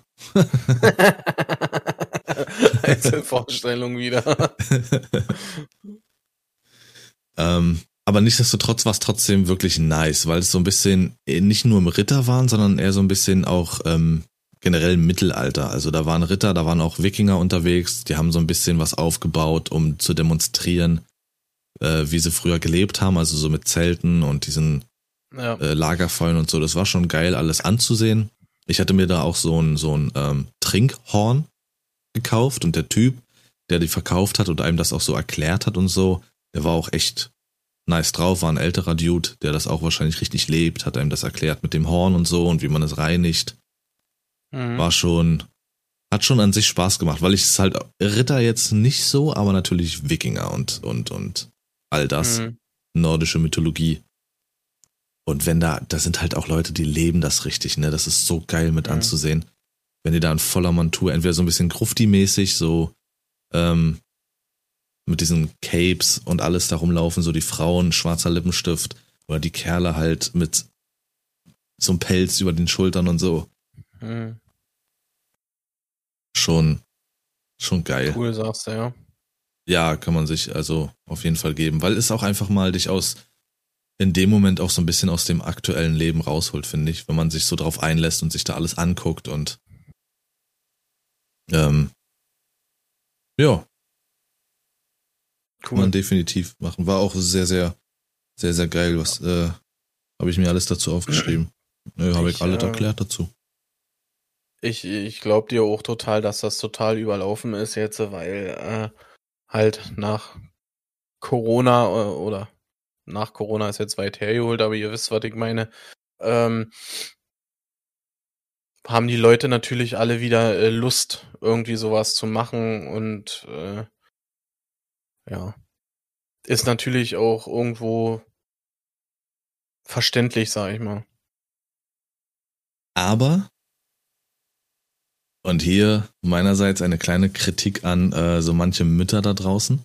Einzelvorstellung wieder.
Ähm, aber nichtsdestotrotz war es trotzdem wirklich nice, weil es so ein bisschen äh, nicht nur im Ritter waren, sondern eher so ein bisschen auch ähm, generell im Mittelalter. Also da waren Ritter, da waren auch Wikinger unterwegs, die haben so ein bisschen was aufgebaut, um zu demonstrieren, äh, wie sie früher gelebt haben, also so mit Zelten und diesen ja. äh, Lagerfeuern und so. Das war schon geil, alles anzusehen. Ich hatte mir da auch so ein, so ein ähm, Trinkhorn gekauft und der Typ, der die verkauft hat und einem das auch so erklärt hat und so, der war auch echt nice drauf, war ein älterer Dude, der das auch wahrscheinlich richtig lebt, hat einem das erklärt mit dem Horn und so und wie man es reinigt. Mhm. War schon, hat schon an sich Spaß gemacht, weil ich es halt Ritter jetzt nicht so, aber natürlich Wikinger und, und, und all das. Mhm. Nordische Mythologie. Und wenn da, da sind halt auch Leute, die leben das richtig, ne? Das ist so geil mit mhm. anzusehen. Wenn die da in voller Montur, entweder so ein bisschen Grufti-mäßig, so, ähm, mit diesen Capes und alles da rumlaufen, so die Frauen, schwarzer Lippenstift, oder die Kerle halt mit so einem Pelz über den Schultern und so. Mhm. Schon, schon geil.
Cool, sagst du, ja.
Ja, kann man sich also auf jeden Fall geben, weil es auch einfach mal dich aus, in dem Moment auch so ein bisschen aus dem aktuellen Leben rausholt, finde ich, wenn man sich so drauf einlässt und sich da alles anguckt und, ähm, ja. Cool. Kann man definitiv machen. War auch sehr, sehr, sehr, sehr geil. Was, äh, habe ich mir alles dazu aufgeschrieben. [CLEARS THROAT] Nö, habe ich, ich alles äh, erklärt dazu.
Ich, ich glaube dir auch total, dass das total überlaufen ist jetzt, weil äh, halt nach Corona äh, oder nach Corona ist jetzt weit hergeholt, aber ihr wisst, was ich meine. Ähm, haben die Leute natürlich alle wieder äh, Lust, irgendwie sowas zu machen und äh, ja, ist natürlich auch irgendwo verständlich, sag ich mal.
Aber und hier meinerseits eine kleine Kritik an äh, so manche Mütter da draußen.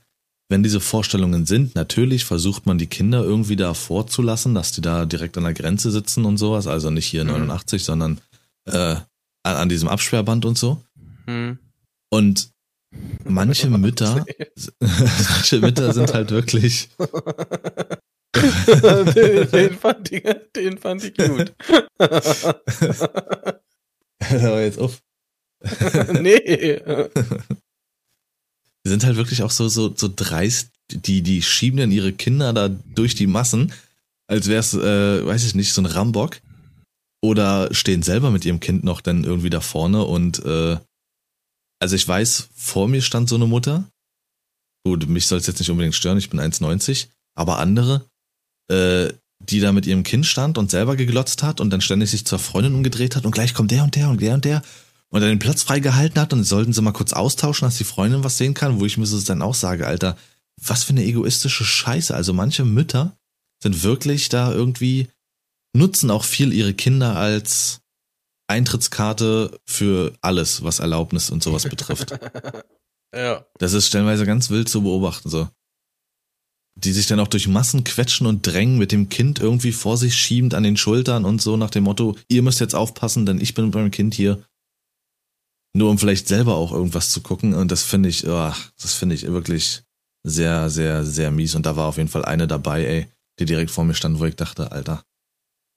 Wenn diese Vorstellungen sind, natürlich versucht man die Kinder irgendwie da vorzulassen, dass die da direkt an der Grenze sitzen und sowas. Also nicht hier mhm. 89, sondern äh, an, diesem Absperrband und so. Mhm. Und manche [LAUGHS] Mütter, [LAUGHS] manche Mütter sind halt wirklich.
den, [LAUGHS] den, fand ich, den fand ich gut.
Aber jetzt auf.
nee.
Die sind halt wirklich auch so, so, so dreist, die, die schieben dann ihre Kinder da durch die Massen, als wäre es, äh, weiß ich nicht, so ein Rambock. Oder stehen selber mit ihrem Kind noch dann irgendwie da vorne und äh, also ich weiß, vor mir stand so eine Mutter. Gut, mich soll es jetzt nicht unbedingt stören, ich bin 1,90, aber andere, äh, die da mit ihrem Kind stand und selber geglotzt hat und dann ständig sich zur Freundin umgedreht hat und gleich kommt der und der und der und der und er den Platz freigehalten hat und sollten sie mal kurz austauschen, dass die Freundin was sehen kann, wo ich mir so dann auch sage, Alter, was für eine egoistische Scheiße. Also manche Mütter sind wirklich da irgendwie, nutzen auch viel ihre Kinder als Eintrittskarte für alles, was Erlaubnis und sowas betrifft. [LAUGHS]
ja.
Das ist stellenweise ganz wild zu beobachten, so. Die sich dann auch durch Massen quetschen und drängen mit dem Kind irgendwie vor sich schiebend an den Schultern und so nach dem Motto, ihr müsst jetzt aufpassen, denn ich bin beim Kind hier. Nur um vielleicht selber auch irgendwas zu gucken. Und das finde ich, oh, das finde ich wirklich sehr, sehr, sehr mies. Und da war auf jeden Fall eine dabei, ey, die direkt vor mir stand, wo ich dachte, Alter,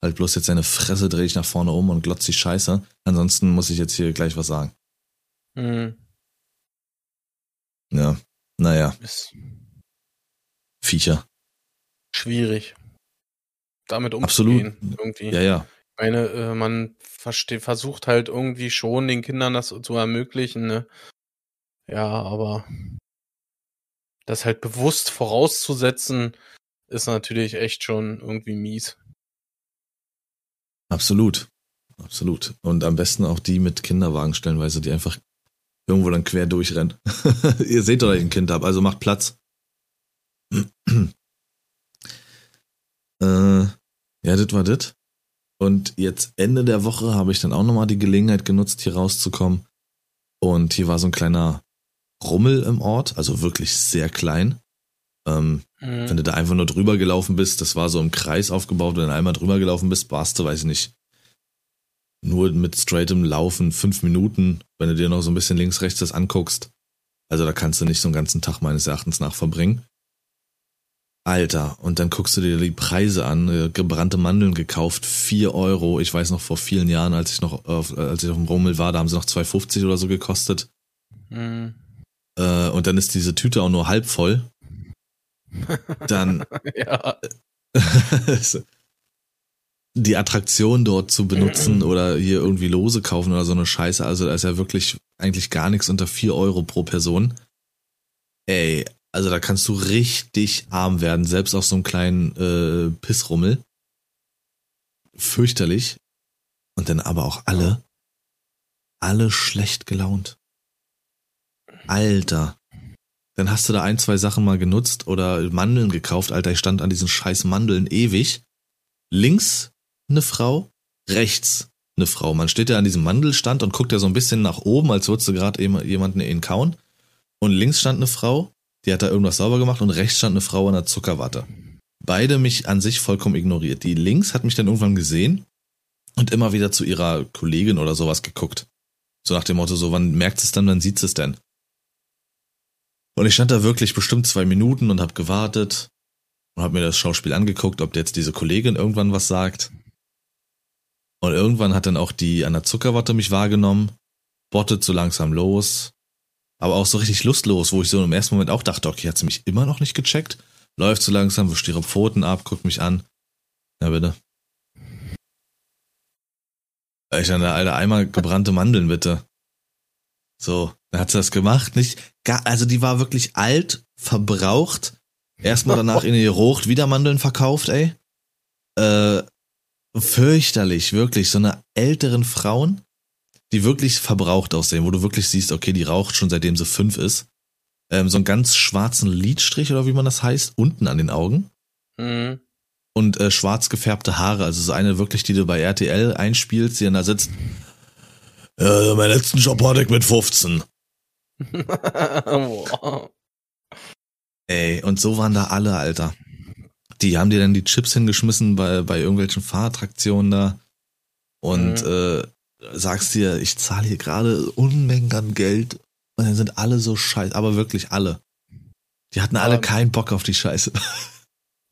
halt bloß jetzt seine Fresse drehe ich nach vorne um und glotz die Scheiße. Ansonsten muss ich jetzt hier gleich was sagen.
Mhm.
Ja, naja.
Ist
Viecher.
schwierig. Damit umzugehen.
Absolut.
Irgendwie.
Ja, ja.
Ich meine, äh, man versucht halt irgendwie schon den Kindern das zu ermöglichen, ne? Ja, aber das halt bewusst vorauszusetzen, ist natürlich echt schon irgendwie mies.
Absolut. Absolut. Und am besten auch die mit Kinderwagen stellenweise, die einfach irgendwo dann quer durchrennen. [LAUGHS] Ihr seht doch, dass ich ein Kind habe, also macht Platz. [CLEARS THROAT] äh, ja, das war das. Und jetzt Ende der Woche habe ich dann auch nochmal die Gelegenheit genutzt, hier rauszukommen. Und hier war so ein kleiner Rummel im Ort, also wirklich sehr klein. Ähm,
Mhm.
wenn du da einfach nur drüber gelaufen bist, das war so im Kreis aufgebaut, wenn du einmal drüber gelaufen bist, warst du, weiß ich nicht, nur mit straightem Laufen fünf Minuten, wenn du dir noch so ein bisschen links, rechts das anguckst. Also da kannst du nicht so einen ganzen Tag meines Erachtens nach verbringen. Alter, und dann guckst du dir die Preise an, äh, gebrannte Mandeln gekauft, vier Euro. Ich weiß noch vor vielen Jahren, als ich noch auf, als ich auf dem Rummel war, da haben sie noch 2,50 oder so gekostet.
Mhm.
Äh, und dann ist diese Tüte auch nur halb voll. Dann [LAUGHS]
ja. [LAUGHS]
die Attraktion dort zu benutzen oder hier irgendwie Lose kaufen oder so eine Scheiße. Also da ist ja wirklich eigentlich gar nichts unter 4 Euro pro Person. Ey, also da kannst du richtig arm werden, selbst auf so einem kleinen äh, Pissrummel. Fürchterlich. Und dann aber auch alle, alle schlecht gelaunt. Alter. Dann hast du da ein, zwei Sachen mal genutzt oder Mandeln gekauft. Alter, ich stand an diesen scheiß Mandeln ewig. Links eine Frau, rechts eine Frau. Man steht ja an diesem Mandelstand und guckt ja so ein bisschen nach oben, als würdest du gerade jemanden in kauen. Und links stand eine Frau, die hat da irgendwas sauber gemacht und rechts stand eine Frau an der Zuckerwatte. Beide mich an sich vollkommen ignoriert. Die links hat mich dann irgendwann gesehen und immer wieder zu ihrer Kollegin oder sowas geguckt. So nach dem Motto, so wann merkt es dann, wann sieht es denn? Und ich stand da wirklich bestimmt zwei Minuten und hab gewartet und hab mir das Schauspiel angeguckt, ob jetzt diese Kollegin irgendwann was sagt. Und irgendwann hat dann auch die an der Zuckerwatte mich wahrgenommen, bottet so langsam los, aber auch so richtig lustlos, wo ich so im ersten Moment auch dachte, okay, hat sie mich immer noch nicht gecheckt? Läuft so langsam, wischt ihre Pfoten ab, guckt mich an. Ja, bitte. Ich dann da, Alter, einmal gebrannte Mandeln, bitte. So, dann hat sie das gemacht, nicht? Also die war wirklich alt, verbraucht, erstmal danach in ihr Rocht wieder Mandeln verkauft, ey. Äh, fürchterlich, wirklich. So eine älteren Frauen, die wirklich verbraucht aussehen, wo du wirklich siehst, okay, die raucht schon seitdem sie fünf ist. Ähm, so einen ganz schwarzen Lidstrich oder wie man das heißt, unten an den Augen.
Mhm.
Und äh, schwarz gefärbte Haare, also so eine wirklich, die du bei RTL einspielst, die dann da sitzt. Ja, meinen letzten Job hatte ich mit 15. [LAUGHS]
Boah.
Ey, und so waren da alle, Alter. Die haben dir dann die Chips hingeschmissen bei, bei irgendwelchen Fahrattraktionen da. Und
Mhm.
äh, sagst dir, ich zahle hier gerade Unmengen an Geld. Und dann sind alle so scheiße, aber wirklich alle. Die hatten alle
Aber-
keinen Bock auf die Scheiße. [LAUGHS]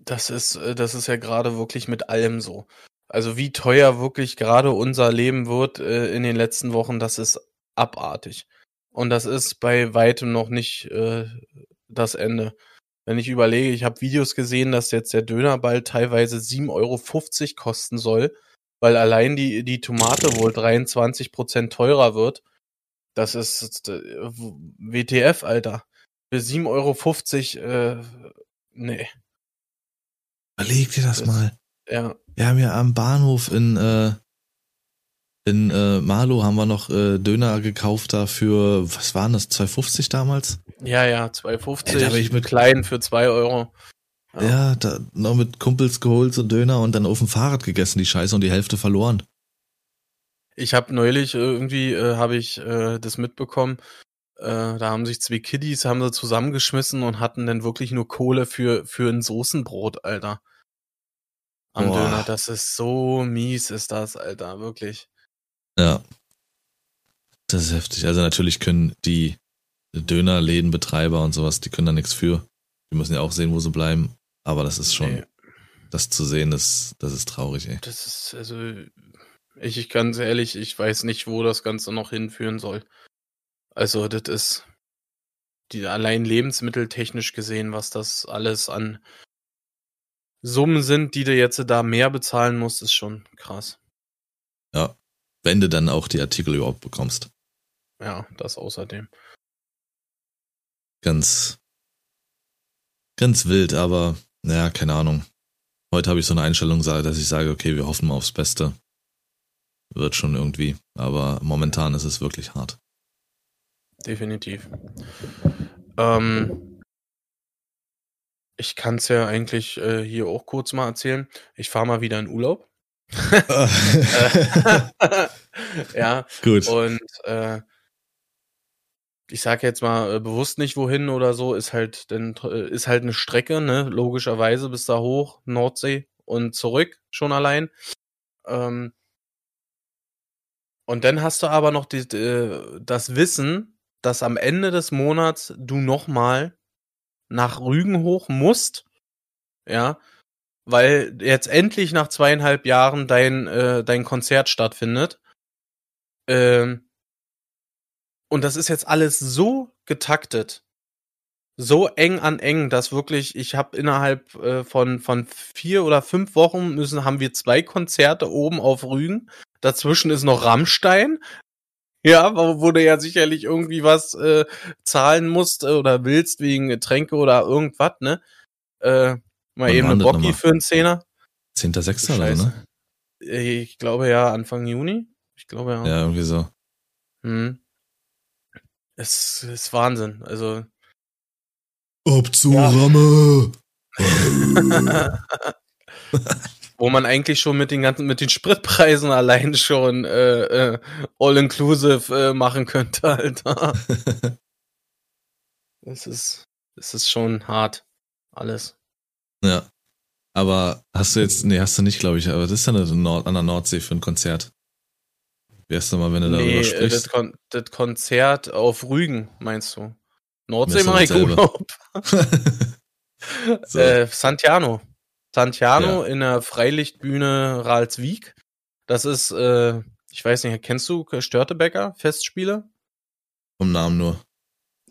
Das ist, äh, das ist ja gerade wirklich mit allem so. Also wie teuer wirklich gerade unser Leben wird äh, in den letzten Wochen, das ist abartig. Und das ist bei weitem noch nicht äh, das Ende. Wenn ich überlege, ich habe Videos gesehen, dass jetzt der Döner bald teilweise 7,50 Euro kosten soll, weil allein die, die Tomate wohl 23 Prozent teurer wird. Das ist äh, WTF, Alter. Für 7,50 Euro, äh, nee.
Überleg dir das
Das-
mal.
Ja,
Wir haben ja am Bahnhof in, äh, In äh, Marlow haben wir noch äh, Döner gekauft da für, was waren das, 2,50 damals?
Ja, ja, 2,50.
Ey, da ich mit-
klein für 2 Euro. Ja.
Ja, da noch mit Kumpels geholt, so Döner und dann auf dem Fahrrad gegessen, die Scheiße, und die Hälfte verloren.
Ich habe neulich äh, irgendwie äh, habe ich äh, das mitbekommen. Äh, da haben sich zwei Kiddies haben sie zusammengeschmissen und hatten dann wirklich nur Kohle für für ein Soßenbrot, Alter. Am
Boah.
Döner, das ist so mies, ist das, Alter, wirklich.
Ja. Das ist heftig. Also natürlich können die Dönerlädenbetreiber und sowas, die können da nichts für. Die müssen ja auch sehen, wo sie bleiben. Aber das ist schon,
Nee,
das zu sehen, das, das ist traurig, ey.
das ist also ich, ich ganz ehrlich, ich weiß nicht, wo das Ganze noch hinführen soll. Also, das ist die allein lebensmitteltechnisch gesehen, was das alles an Summen sind, die du jetzt da mehr bezahlen musst, ist schon krass.
Ja. Wenn du dann auch die Artikel überhaupt bekommst.
Ja, das außerdem.
Ganz, ganz wild, aber, naja, keine Ahnung. Heute habe ich so eine Einstellung, dass ich sage, okay, wir hoffen mal aufs Beste. Wird schon irgendwie. Aber momentan ist es wirklich hart.
Definitiv. Ähm, ich kann es ja eigentlich äh, hier auch kurz mal erzählen. Ich fahre mal wieder in Urlaub. Äh, [LAUGHS] ja,
Gut.
und äh, ich sage jetzt mal äh, bewusst nicht wohin oder so, ist halt denn äh, ist halt eine Strecke, ne? Logischerweise bis da hoch, Nordsee und zurück schon allein. Ähm, und dann hast du aber noch die, äh, das Wissen, dass am Ende des Monats du nochmal nach Rügen hoch musst, ja, weil jetzt endlich nach zweieinhalb Jahren dein, äh, dein Konzert stattfindet. Ähm, und das ist jetzt alles so getaktet, so eng an eng, dass wirklich, ich habe innerhalb äh, von, von vier oder fünf Wochen müssen, haben wir zwei Konzerte oben auf Rügen. Dazwischen ist noch Rammstein. Ja, wo, du ja sicherlich irgendwie was äh, zahlen musst äh, oder willst wegen Getränke oder irgendwas, ne? Äh, mal
Wann
eben eine Bocki für einen Zehner.
10.6. oder so,
Scheiße.
ne?
Äh, Ich glaube ja, Anfang Juni. Ich glaube ja.
Ja, irgendwie so.
Hm. Es ist Wahnsinn. Also,
Ob zu
Ja.
Ramme! [LAUGHS]
wo man eigentlich schon mit den ganzen, mit den Spritpreisen allein schon äh, äh, all-inclusive äh, machen könnte, [LAUGHS] Alter. [LAUGHS] Es ist, es ist schon hart. Alles.
Ja. Aber hast du jetzt, nee, hast du nicht, glaube ich, aber das ist ja eine Nord an der Nordsee für ein Konzert. Wärst du mal, wenn du darüber
Nee, das,
sprichst?
Kon das Konzert auf Rügen, meinst du? Nordsee mache ich. Urlaub. [LAUGHS]
so.
Äh, Santiano. Santiano in der Freilichtbühne Ralswiek. Das ist, äh, ich weiß nicht, kennst du Störtebecker, Festspiele?
Vom Namen nur.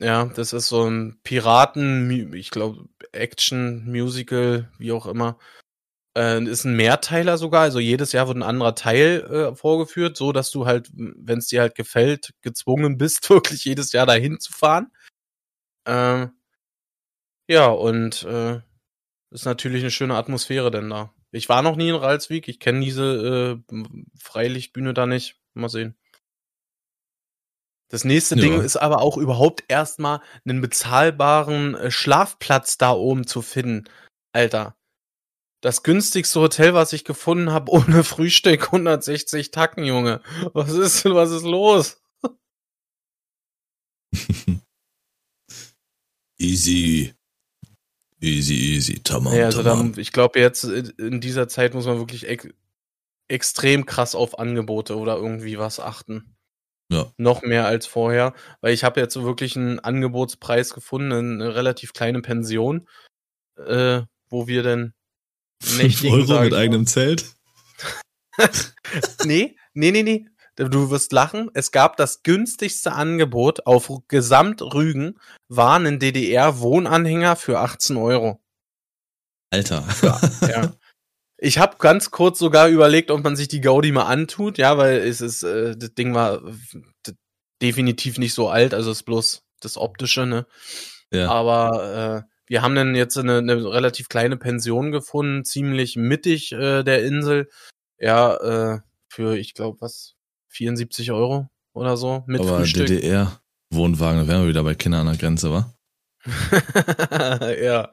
Ja, das ist so ein Piraten, ich glaube, Action, Musical, wie auch immer. Äh, ist ein Mehrteiler sogar, also jedes Jahr wird ein anderer Teil äh, vorgeführt, so dass du halt, wenn es dir halt gefällt, gezwungen [LAUGHS] bist, wirklich jedes Jahr dahin zu fahren. Ähm, ja, und äh, ist natürlich eine schöne Atmosphäre denn da. Ich war noch nie in Ralswiek, ich kenne diese äh, Freilichtbühne da nicht. Mal sehen. Das nächste
Ja.
Ding ist aber auch überhaupt erstmal einen bezahlbaren äh, Schlafplatz da oben zu finden. Alter. Das günstigste Hotel, was ich gefunden habe, [LAUGHS] ohne Frühstück, 160 Tacken, Junge. Was ist, was ist los? [LAUGHS]
easy. Easy, easy. Tamam,
Ja, also
tamam.
da, ich glaube jetzt äh, in dieser Zeit muss man wirklich ex extrem krass auf Angebote oder irgendwie was achten.
Ja.
Noch mehr als vorher, weil ich habe jetzt wirklich einen Angebotspreis gefunden, eine relativ kleine Pension, äh, wo wir denn [LAUGHS]
5
nächtigen,
Euro mit eigenem Zelt? [LAUGHS]
Nee, nee, nee, nee. Du wirst lachen. Es gab das günstigste Angebot auf Gesamtrügen, war ein DDR-Wohnanhänger für 18 Euro.
Alter.
Ja. [LAUGHS] Ich habe ganz kurz sogar überlegt, ob man sich die Gaudi mal antut, ja, weil es ist, äh, das Ding war äh, definitiv nicht so alt, also es ist bloß das Optische, ne?
ja.
Aber äh, wir haben dann jetzt eine, eine relativ kleine Pension gefunden, ziemlich mittig äh, der Insel. Ja, äh, für, ich glaube, was, 74 Euro oder so mit
Aber
Frühstück.
DDR-Wohnwagen, da wären wir wieder bei Kindern an der Grenze, wa? [LAUGHS]
ja.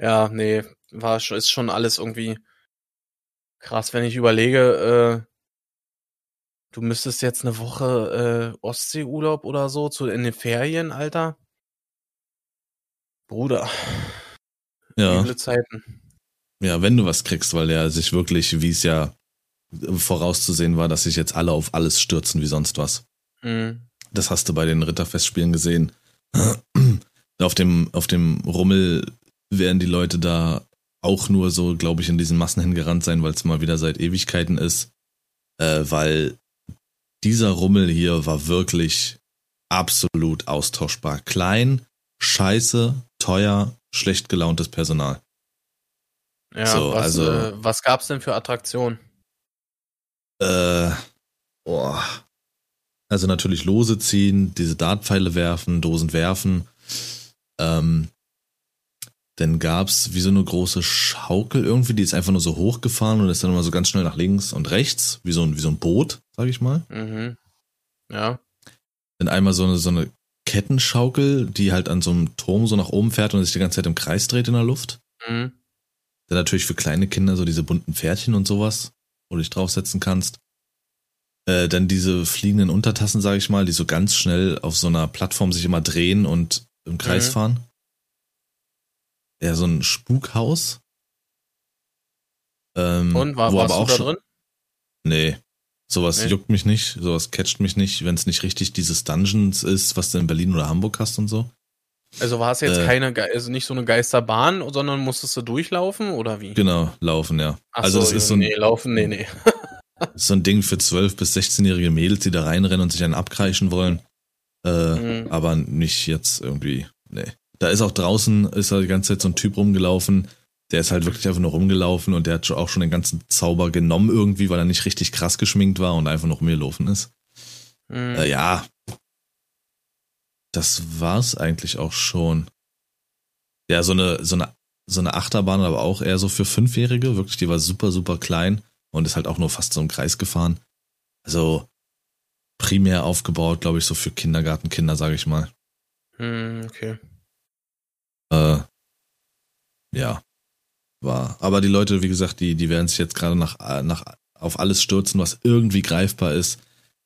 Ja, nee, war schon, ist schon alles irgendwie krass, wenn ich überlege, äh, du müsstest jetzt eine Woche äh, Ostseeurlaub oder so zu in den Ferien, Alter. Bruder.
Ja.
Üble Zeiten.
Ja, wenn du was kriegst, weil der sich wirklich, wie es ja vorauszusehen war, dass sich jetzt alle auf alles stürzen wie sonst was.
Mhm.
Das hast du bei den Ritterfestspielen gesehen. [CLEARS THROAT] auf dem, auf dem Rummel werden die Leute da auch nur so, glaube ich, in diesen Massen hingerannt sein, weil es mal wieder seit Ewigkeiten ist. Äh, weil dieser Rummel hier war wirklich absolut austauschbar. Klein, scheiße, teuer, schlecht gelauntes Personal.
Ja,
So,
was,
also-
äh, was gab's denn für Attraktionen?
Äh, boah. Also natürlich Lose ziehen, diese Dartpfeile werfen, Dosen werfen. Ähm, dann gab's wie so eine große Schaukel irgendwie, die ist einfach nur so hochgefahren und ist dann immer so ganz schnell nach links und rechts, wie so ein, wie so ein Boot, sag ich mal.
Mhm. Ja.
Dann einmal so eine, so eine Kettenschaukel, die halt an so einem Turm so nach oben fährt und sich die ganze Zeit im Kreis dreht in der Luft.
Mhm.
Dann natürlich für kleine Kinder so diese bunten Pferdchen und sowas, wo du dich draufsetzen kannst. Äh, dann diese fliegenden Untertassen, sage ich mal, die so ganz schnell auf so einer Plattform sich immer drehen und im Kreis
Mhm.
fahren. Ja, so ein Spukhaus. Ähm,
Und war,
wo
warst
aber auch
da
schon,
drin?
Nee. Sowas
Nee?
juckt mich nicht, sowas catcht mich nicht, wenn es nicht richtig dieses Dungeons ist, was du in Berlin oder Hamburg hast und so.
Also war es jetzt
Äh.
keine, also nicht so eine Geisterbahn, sondern musstest du durchlaufen oder wie?
Genau, laufen, ja.
Ach
also
so,
das ist so ein,
nee, laufen, nee, nee. [LAUGHS]
so ein Ding für 12- bis 16-jährige Mädels, die da reinrennen und sich einen abkreischen wollen. Äh,
Mhm.
Aber nicht jetzt irgendwie, nee. Da ist auch draußen, ist da die ganze Zeit so ein Typ rumgelaufen, der ist halt wirklich einfach nur rumgelaufen und der hat auch schon den ganzen Zauber genommen irgendwie, weil er nicht richtig krass geschminkt war und einfach nur rumgelaufen ist.
Mhm.
Äh, ja. Das war's eigentlich auch schon. Ja, so eine, so eine, so eine Achterbahn, aber auch eher so für Fünfjährige. Wirklich, die war super, super klein und ist halt auch nur fast so im Kreis gefahren. Also primär aufgebaut, glaube ich, so für Kindergartenkinder, sage ich mal.
Mhm, okay.
Äh, ja, war. Aber die Leute, wie gesagt, die, die werden sich jetzt gerade nach, nach, auf alles stürzen, was irgendwie greifbar ist.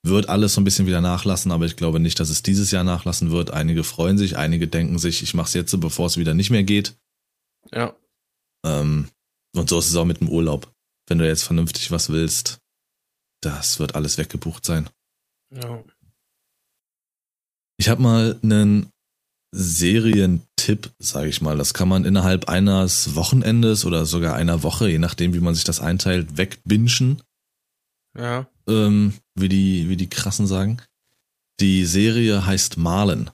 Wird alles so ein bisschen wieder nachlassen, aber ich glaube nicht, dass es dieses Jahr nachlassen wird. Einige freuen sich, einige denken sich, ich mache es jetzt, bevor es wieder nicht mehr geht.
Ja.
Ähm, und so ist es auch mit dem Urlaub. Wenn du jetzt vernünftig was willst, das wird alles weggebucht sein.
Ja.
Ich habe mal einen Serientipp, sage ich mal. Das kann man innerhalb eines Wochenendes oder sogar einer Woche, je nachdem, wie man sich das einteilt, wegbinschen,
Ja.
ähm, wie die, wie die Krassen sagen. Die Serie heißt Marlon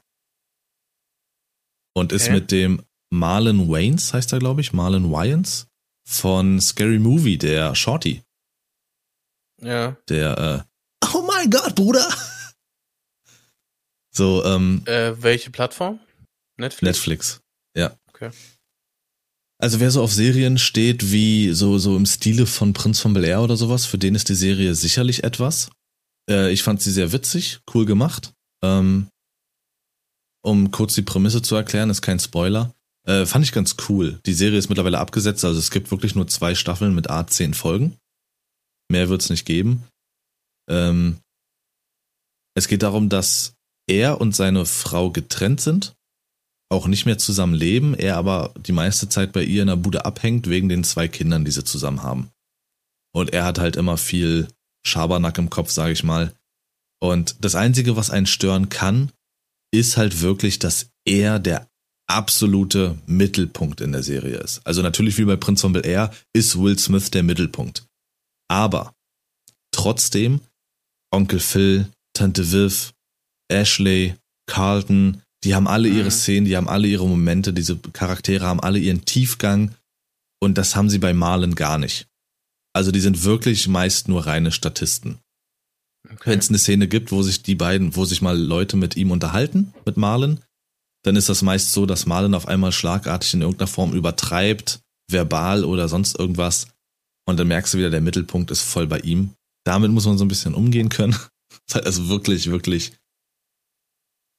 und ist
Okay.
mit dem Marlon Waynes, heißt er, glaube ich, Marlon Wayans von Scary Movie, der Shorty,
Ja.
der äh, Oh mein Gott, Bruder! [LAUGHS] So, ähm,
Äh, welche Plattform? Netflix?
Netflix. Ja.
Okay.
Also wer so auf Serien steht, wie so, so im Stile von Prinz von Bel Air oder sowas, für den ist die Serie sicherlich etwas. Äh, ich fand sie sehr witzig, cool gemacht. Ähm, um kurz die Prämisse zu erklären, ist kein Spoiler. Äh, fand ich ganz cool. Die Serie ist mittlerweile abgesetzt, also es gibt wirklich nur zwei Staffeln mit A 10 Folgen. Mehr wird's nicht geben. Ähm, es geht darum, dass er und seine Frau getrennt sind auch nicht mehr zusammen leben, er aber die meiste Zeit bei ihr in der Bude abhängt, wegen den zwei Kindern, die sie zusammen haben. Und er hat halt immer viel Schabernack im Kopf, sage ich mal. Und das Einzige, was einen stören kann, ist halt wirklich, dass er der absolute Mittelpunkt in der Serie ist. Also natürlich wie bei Prinz von Bel Air ist Will Smith der Mittelpunkt. Aber trotzdem Onkel Phil, Tante Viv, Ashley, Carlton, die haben alle ihre
Mhm.
Szenen, die haben alle ihre Momente, diese Charaktere haben alle ihren Tiefgang und das haben sie bei Marlon gar nicht. Also die sind wirklich meist nur reine Statisten.
Okay.
Wenn es eine Szene gibt, wo sich die beiden, wo sich mal Leute mit ihm unterhalten, mit Marlon, dann ist das meist so, dass Marlon auf einmal schlagartig in irgendeiner Form übertreibt, verbal oder sonst irgendwas. Und dann merkst du wieder, der Mittelpunkt ist voll bei ihm. damit muss man so ein bisschen umgehen können. [LAUGHS] Also wirklich, wirklich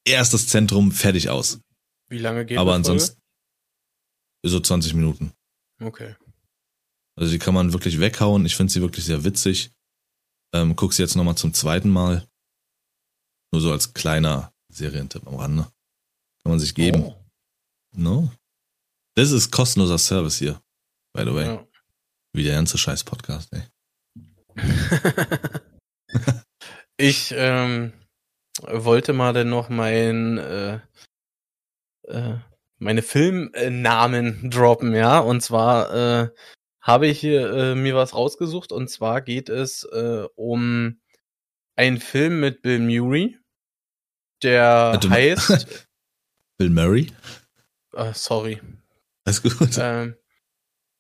erstes Zentrum fertig aus.
Wie lange geht
Aber
eine Folge?
ansonsten so 20 Minuten.
Okay.
Also die kann man wirklich weghauen. Ich finde sie wirklich sehr witzig. Ähm, guck sie jetzt nochmal zum zweiten Mal. Nur so als kleiner Serientipp am Rande. Kann man sich geben.
Oh.
No? Das ist kostenloser Service hier. By the way.
Ja.
Wie der ganze scheiß Podcast, ey. [LAUGHS]
ich ähm, wollte mal dann noch mein äh, äh, meine Filmnamen [LAUGHS] droppen, ja. Und zwar äh, habe ich hier äh, mir was rausgesucht und zwar geht es äh, um einen Film mit Bill Murray, der
mal.
heißt, [LAUGHS]
Bill Murray?
äh, sorry,
Alles gut.
ähm,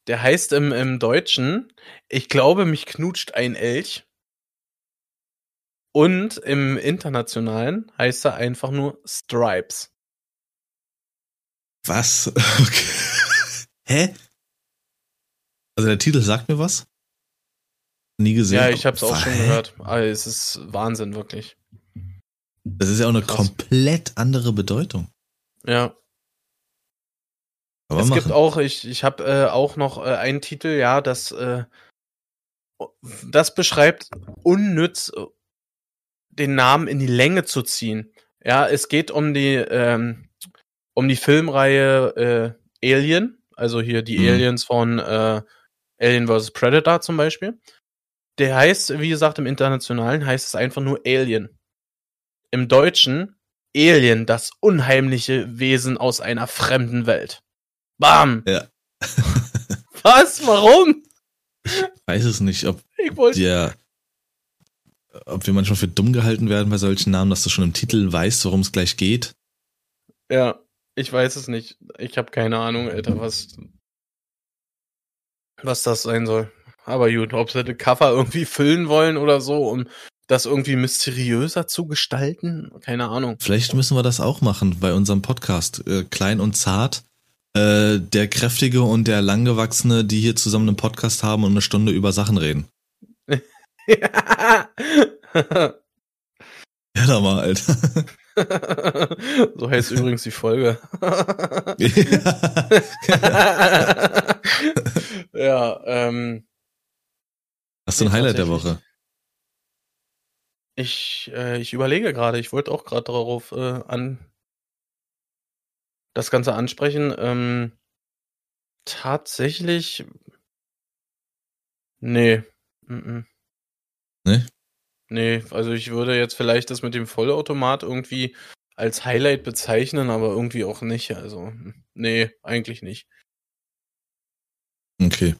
der heißt im, im Deutschen, ich glaube, mich knutscht ein Elch. Und im Internationalen heißt er einfach nur Stripes.
Was? [LAUGHS] Okay. Hä? Also der Titel sagt mir was? Nie gesehen.
Ja, ich hab's auch schon
Hä?
gehört. Aber es ist Wahnsinn, wirklich.
Das ist ja auch eine
Krass.
komplett andere Bedeutung.
Ja.
Aber
es
machen.
gibt auch, ich, ich habe äh, auch noch äh, einen Titel, ja, das, äh, das beschreibt unnütz den Namen in die Länge zu ziehen. Ja, es geht um die, ähm, um die Filmreihe äh, Alien, also hier die
Mhm.
Aliens von äh, Alien vs. Predator zum Beispiel. Der heißt, wie gesagt, im Internationalen heißt es einfach nur Alien. Im Deutschen Alien, das unheimliche Wesen aus einer fremden Welt. Bam!
Ja.
Was? Warum?
weiß es nicht, ob
Ich wollte.
dir, ob wir manchmal für dumm gehalten werden bei solchen Namen, dass du schon im Titel weißt, worum es gleich geht.
Ja, ich weiß es nicht. Ich habe keine Ahnung, Alter, was, was das sein soll. Aber gut, ob sie den Cover irgendwie füllen wollen oder so, um das irgendwie mysteriöser zu gestalten, keine Ahnung.
Vielleicht müssen wir das auch machen bei unserem Podcast. Äh, klein und zart. Äh, der Kräftige und der Langgewachsene, die hier zusammen einen Podcast haben und eine Stunde über Sachen reden. Ja, da mal, Alter. [LAUGHS]
so heißt übrigens die Folge. [LAUGHS] ja, ähm,
Hast du ein Highlight der. Woche?
Ich, äh, ich überlege gerade, ich wollte auch gerade darauf äh, an das Ganze ansprechen. Ähm, tatsächlich. Nee. Mm -mm.
Nee?
Nee, also ich würde jetzt vielleicht das mit dem Vollautomat irgendwie als Highlight bezeichnen, aber irgendwie auch nicht. Also, nee, eigentlich nicht.
Okay.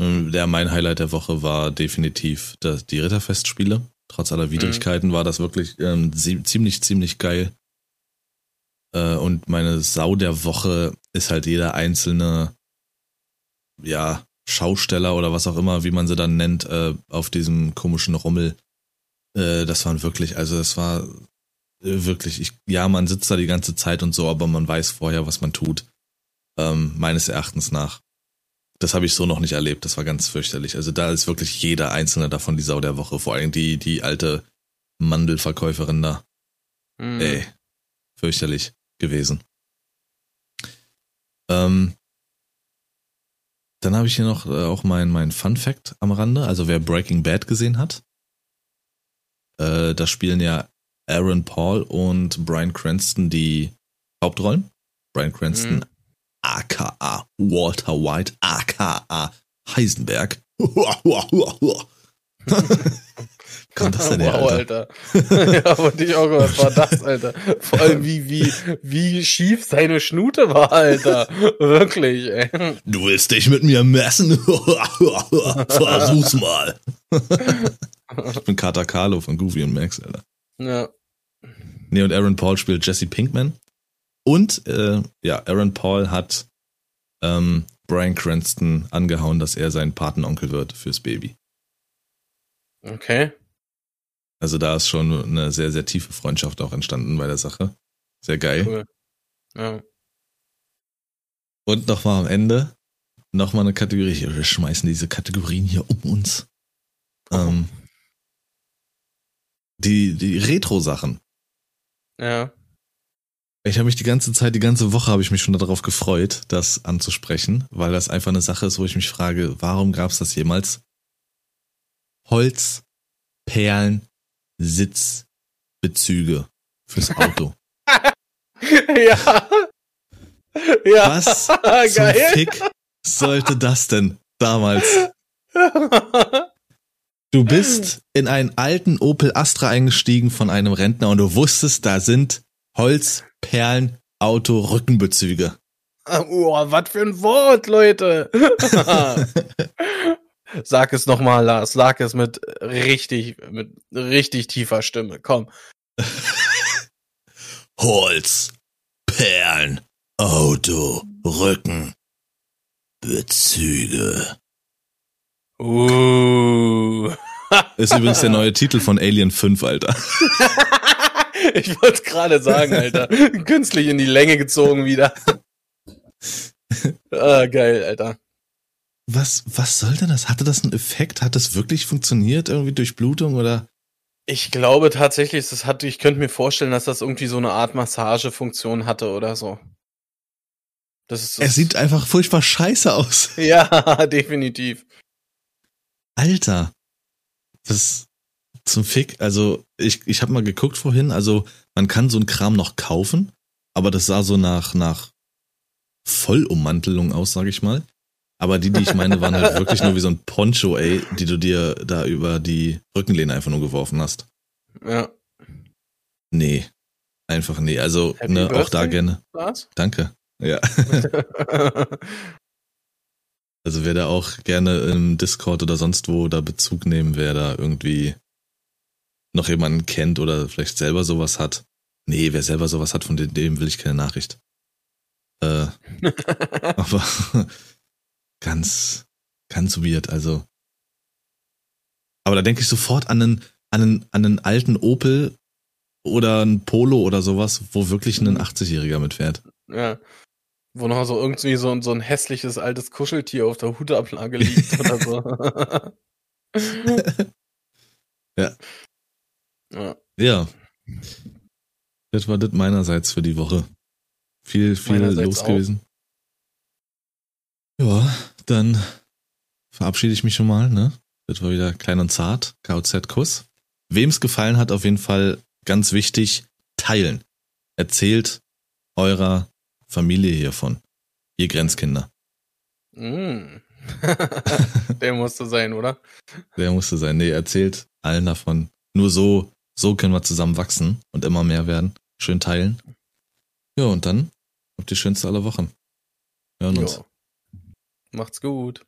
Ähm, Der mein Highlight der Woche war definitiv das, die Ritterfestspiele. Trotz aller Widrigkeiten war das wirklich ähm, ziemlich, ziemlich geil. Äh, und meine Sau der Woche ist halt jeder einzelne, ja, Schausteller oder was auch immer, wie man sie dann nennt, äh, auf diesem komischen Rummel. Äh, das waren wirklich, also das war äh, wirklich, ich, ja, man sitzt da die ganze Zeit und so, aber man weiß vorher, was man tut. Ähm, meines Erachtens nach. Das habe ich so noch nicht erlebt. Das war ganz fürchterlich. Also da ist wirklich jeder einzelne davon die Sau der Woche. Vor allem die, die alte Mandelverkäuferin da.
Hm.
Ey, fürchterlich gewesen. Ähm, dann habe ich hier noch äh, auch mein, mein Fun Fact am Rande. Also wer Breaking Bad gesehen hat, äh, da spielen ja Aaron Paul und Brian Cranston die Hauptrollen. Brian Cranston
Mhm.
aka Walter White, aka Heisenberg. [LAUGHS] [LAUGHS] Kommt das denn
wow,
Alter?
Alter. [LAUGHS] ja, wollte ich auch, was war das, Alter? Vor allem, wie, wie, wie schief seine Schnute war, Alter. [LAUGHS] Wirklich, ey.
Du willst dich mit mir messen? [LAUGHS] Versuch's mal. ich bin Kater Carlo von Goofy und Max, Alter.
Ja.
Nee, und Aaron Paul spielt Jesse Pinkman. Und, äh, ja, Aaron Paul hat ähm, Brian Cranston angehauen, dass er sein Patenonkel wird fürs Baby.
Okay.
Also da ist schon eine sehr, sehr tiefe Freundschaft auch entstanden bei der Sache. Sehr geil.
Cool. Ja.
Und nochmal am Ende, nochmal eine Kategorie. Wir schmeißen diese Kategorien hier um uns. Ähm, die, die Retro-Sachen.
Ja.
Ich habe mich die ganze Zeit, die ganze Woche habe ich mich schon darauf gefreut, das anzusprechen, weil das einfach eine Sache ist, wo ich mich frage, warum gab es das jemals? Holz, Perlen, Sitzbezüge fürs Auto. [LAUGHS]
ja. Ja.
Was [LAUGHS] zum
Geil.
Fick sollte das denn damals? [LAUGHS] Du bist in einen alten Opel Astra eingestiegen von einem Rentner und du wusstest, da sind Holz, Perlen, Auto, Rückenbezüge.
oh, was für ein Wort, Leute. Sag es nochmal, Lars. Sag es mit richtig, mit richtig tiefer Stimme. Komm. [LAUGHS]
Holz, Perlen, Auto, Rücken, Bezüge.
Uh.
Ist übrigens der neue Titel von Alien 5, Alter. [LAUGHS]
ich wollte gerade sagen, Alter. Künstlich in die Länge gezogen wieder. [LAUGHS] ah, geil, Alter.
Was, was soll denn das? Hatte das einen Effekt? Hat das wirklich funktioniert? Irgendwie durch Blutung oder?
Ich glaube tatsächlich, das hat, ich könnte mir vorstellen, dass das irgendwie so eine Art Massagefunktion hatte oder so. Das ist,
Er sieht einfach furchtbar scheiße aus. [LAUGHS]
ja, [LAUGHS] definitiv.
Alter. Was zum Fick? Also, ich, ich habe mal geguckt vorhin, also man kann so einen Kram noch kaufen, aber das sah so nach, nach Vollummantelung aus, sag ich mal. Aber die, die ich meine, waren halt wirklich nur wie so ein Poncho, ey, die du dir da über die Rückenlehne einfach nur geworfen hast.
Ja.
Nee. Einfach nee. Also,
Happy
ne, auch da gerne.
Was?
Danke. Ja. [LAUGHS] Also wer da auch gerne im Discord oder sonst wo da Bezug nehmen, wer da irgendwie noch jemanden kennt oder vielleicht selber sowas hat. Nee, wer selber sowas hat, von dem, dem will ich keine Nachricht. Äh, [LAUGHS] aber ganz, ganz weird, also. Aber da denke ich sofort an einen, an einen, an einen alten Opel oder ein Polo oder sowas, wo wirklich ein 80-Jähriger mitfährt.
ja. Wo noch so irgendwie so, ein- so ein hässliches altes Kuscheltier auf der Hutablage [LAUGHS] liegt oder so.
Ja.
Ja.
Ja. Das war das meinerseits für die Woche. Viel, viel los gewesen. Ja, dann verabschiede ich mich schon mal, ne? Das war wieder klein und zart. KOZ-Kuss. Wem es gefallen hat, auf jeden Fall ganz wichtig, teilen. Erzählt eurer Familie hiervon. Ihr Grenzkinder.
Mm. [LAUGHS] Der musste sein, oder?
Der musste sein. Nee, erzählt allen davon. Nur so, so können wir zusammen wachsen und immer mehr werden. Schön teilen. Ja, und dann habt ihr schönste aller Wochen. Hören uns.
Jo. Macht's gut.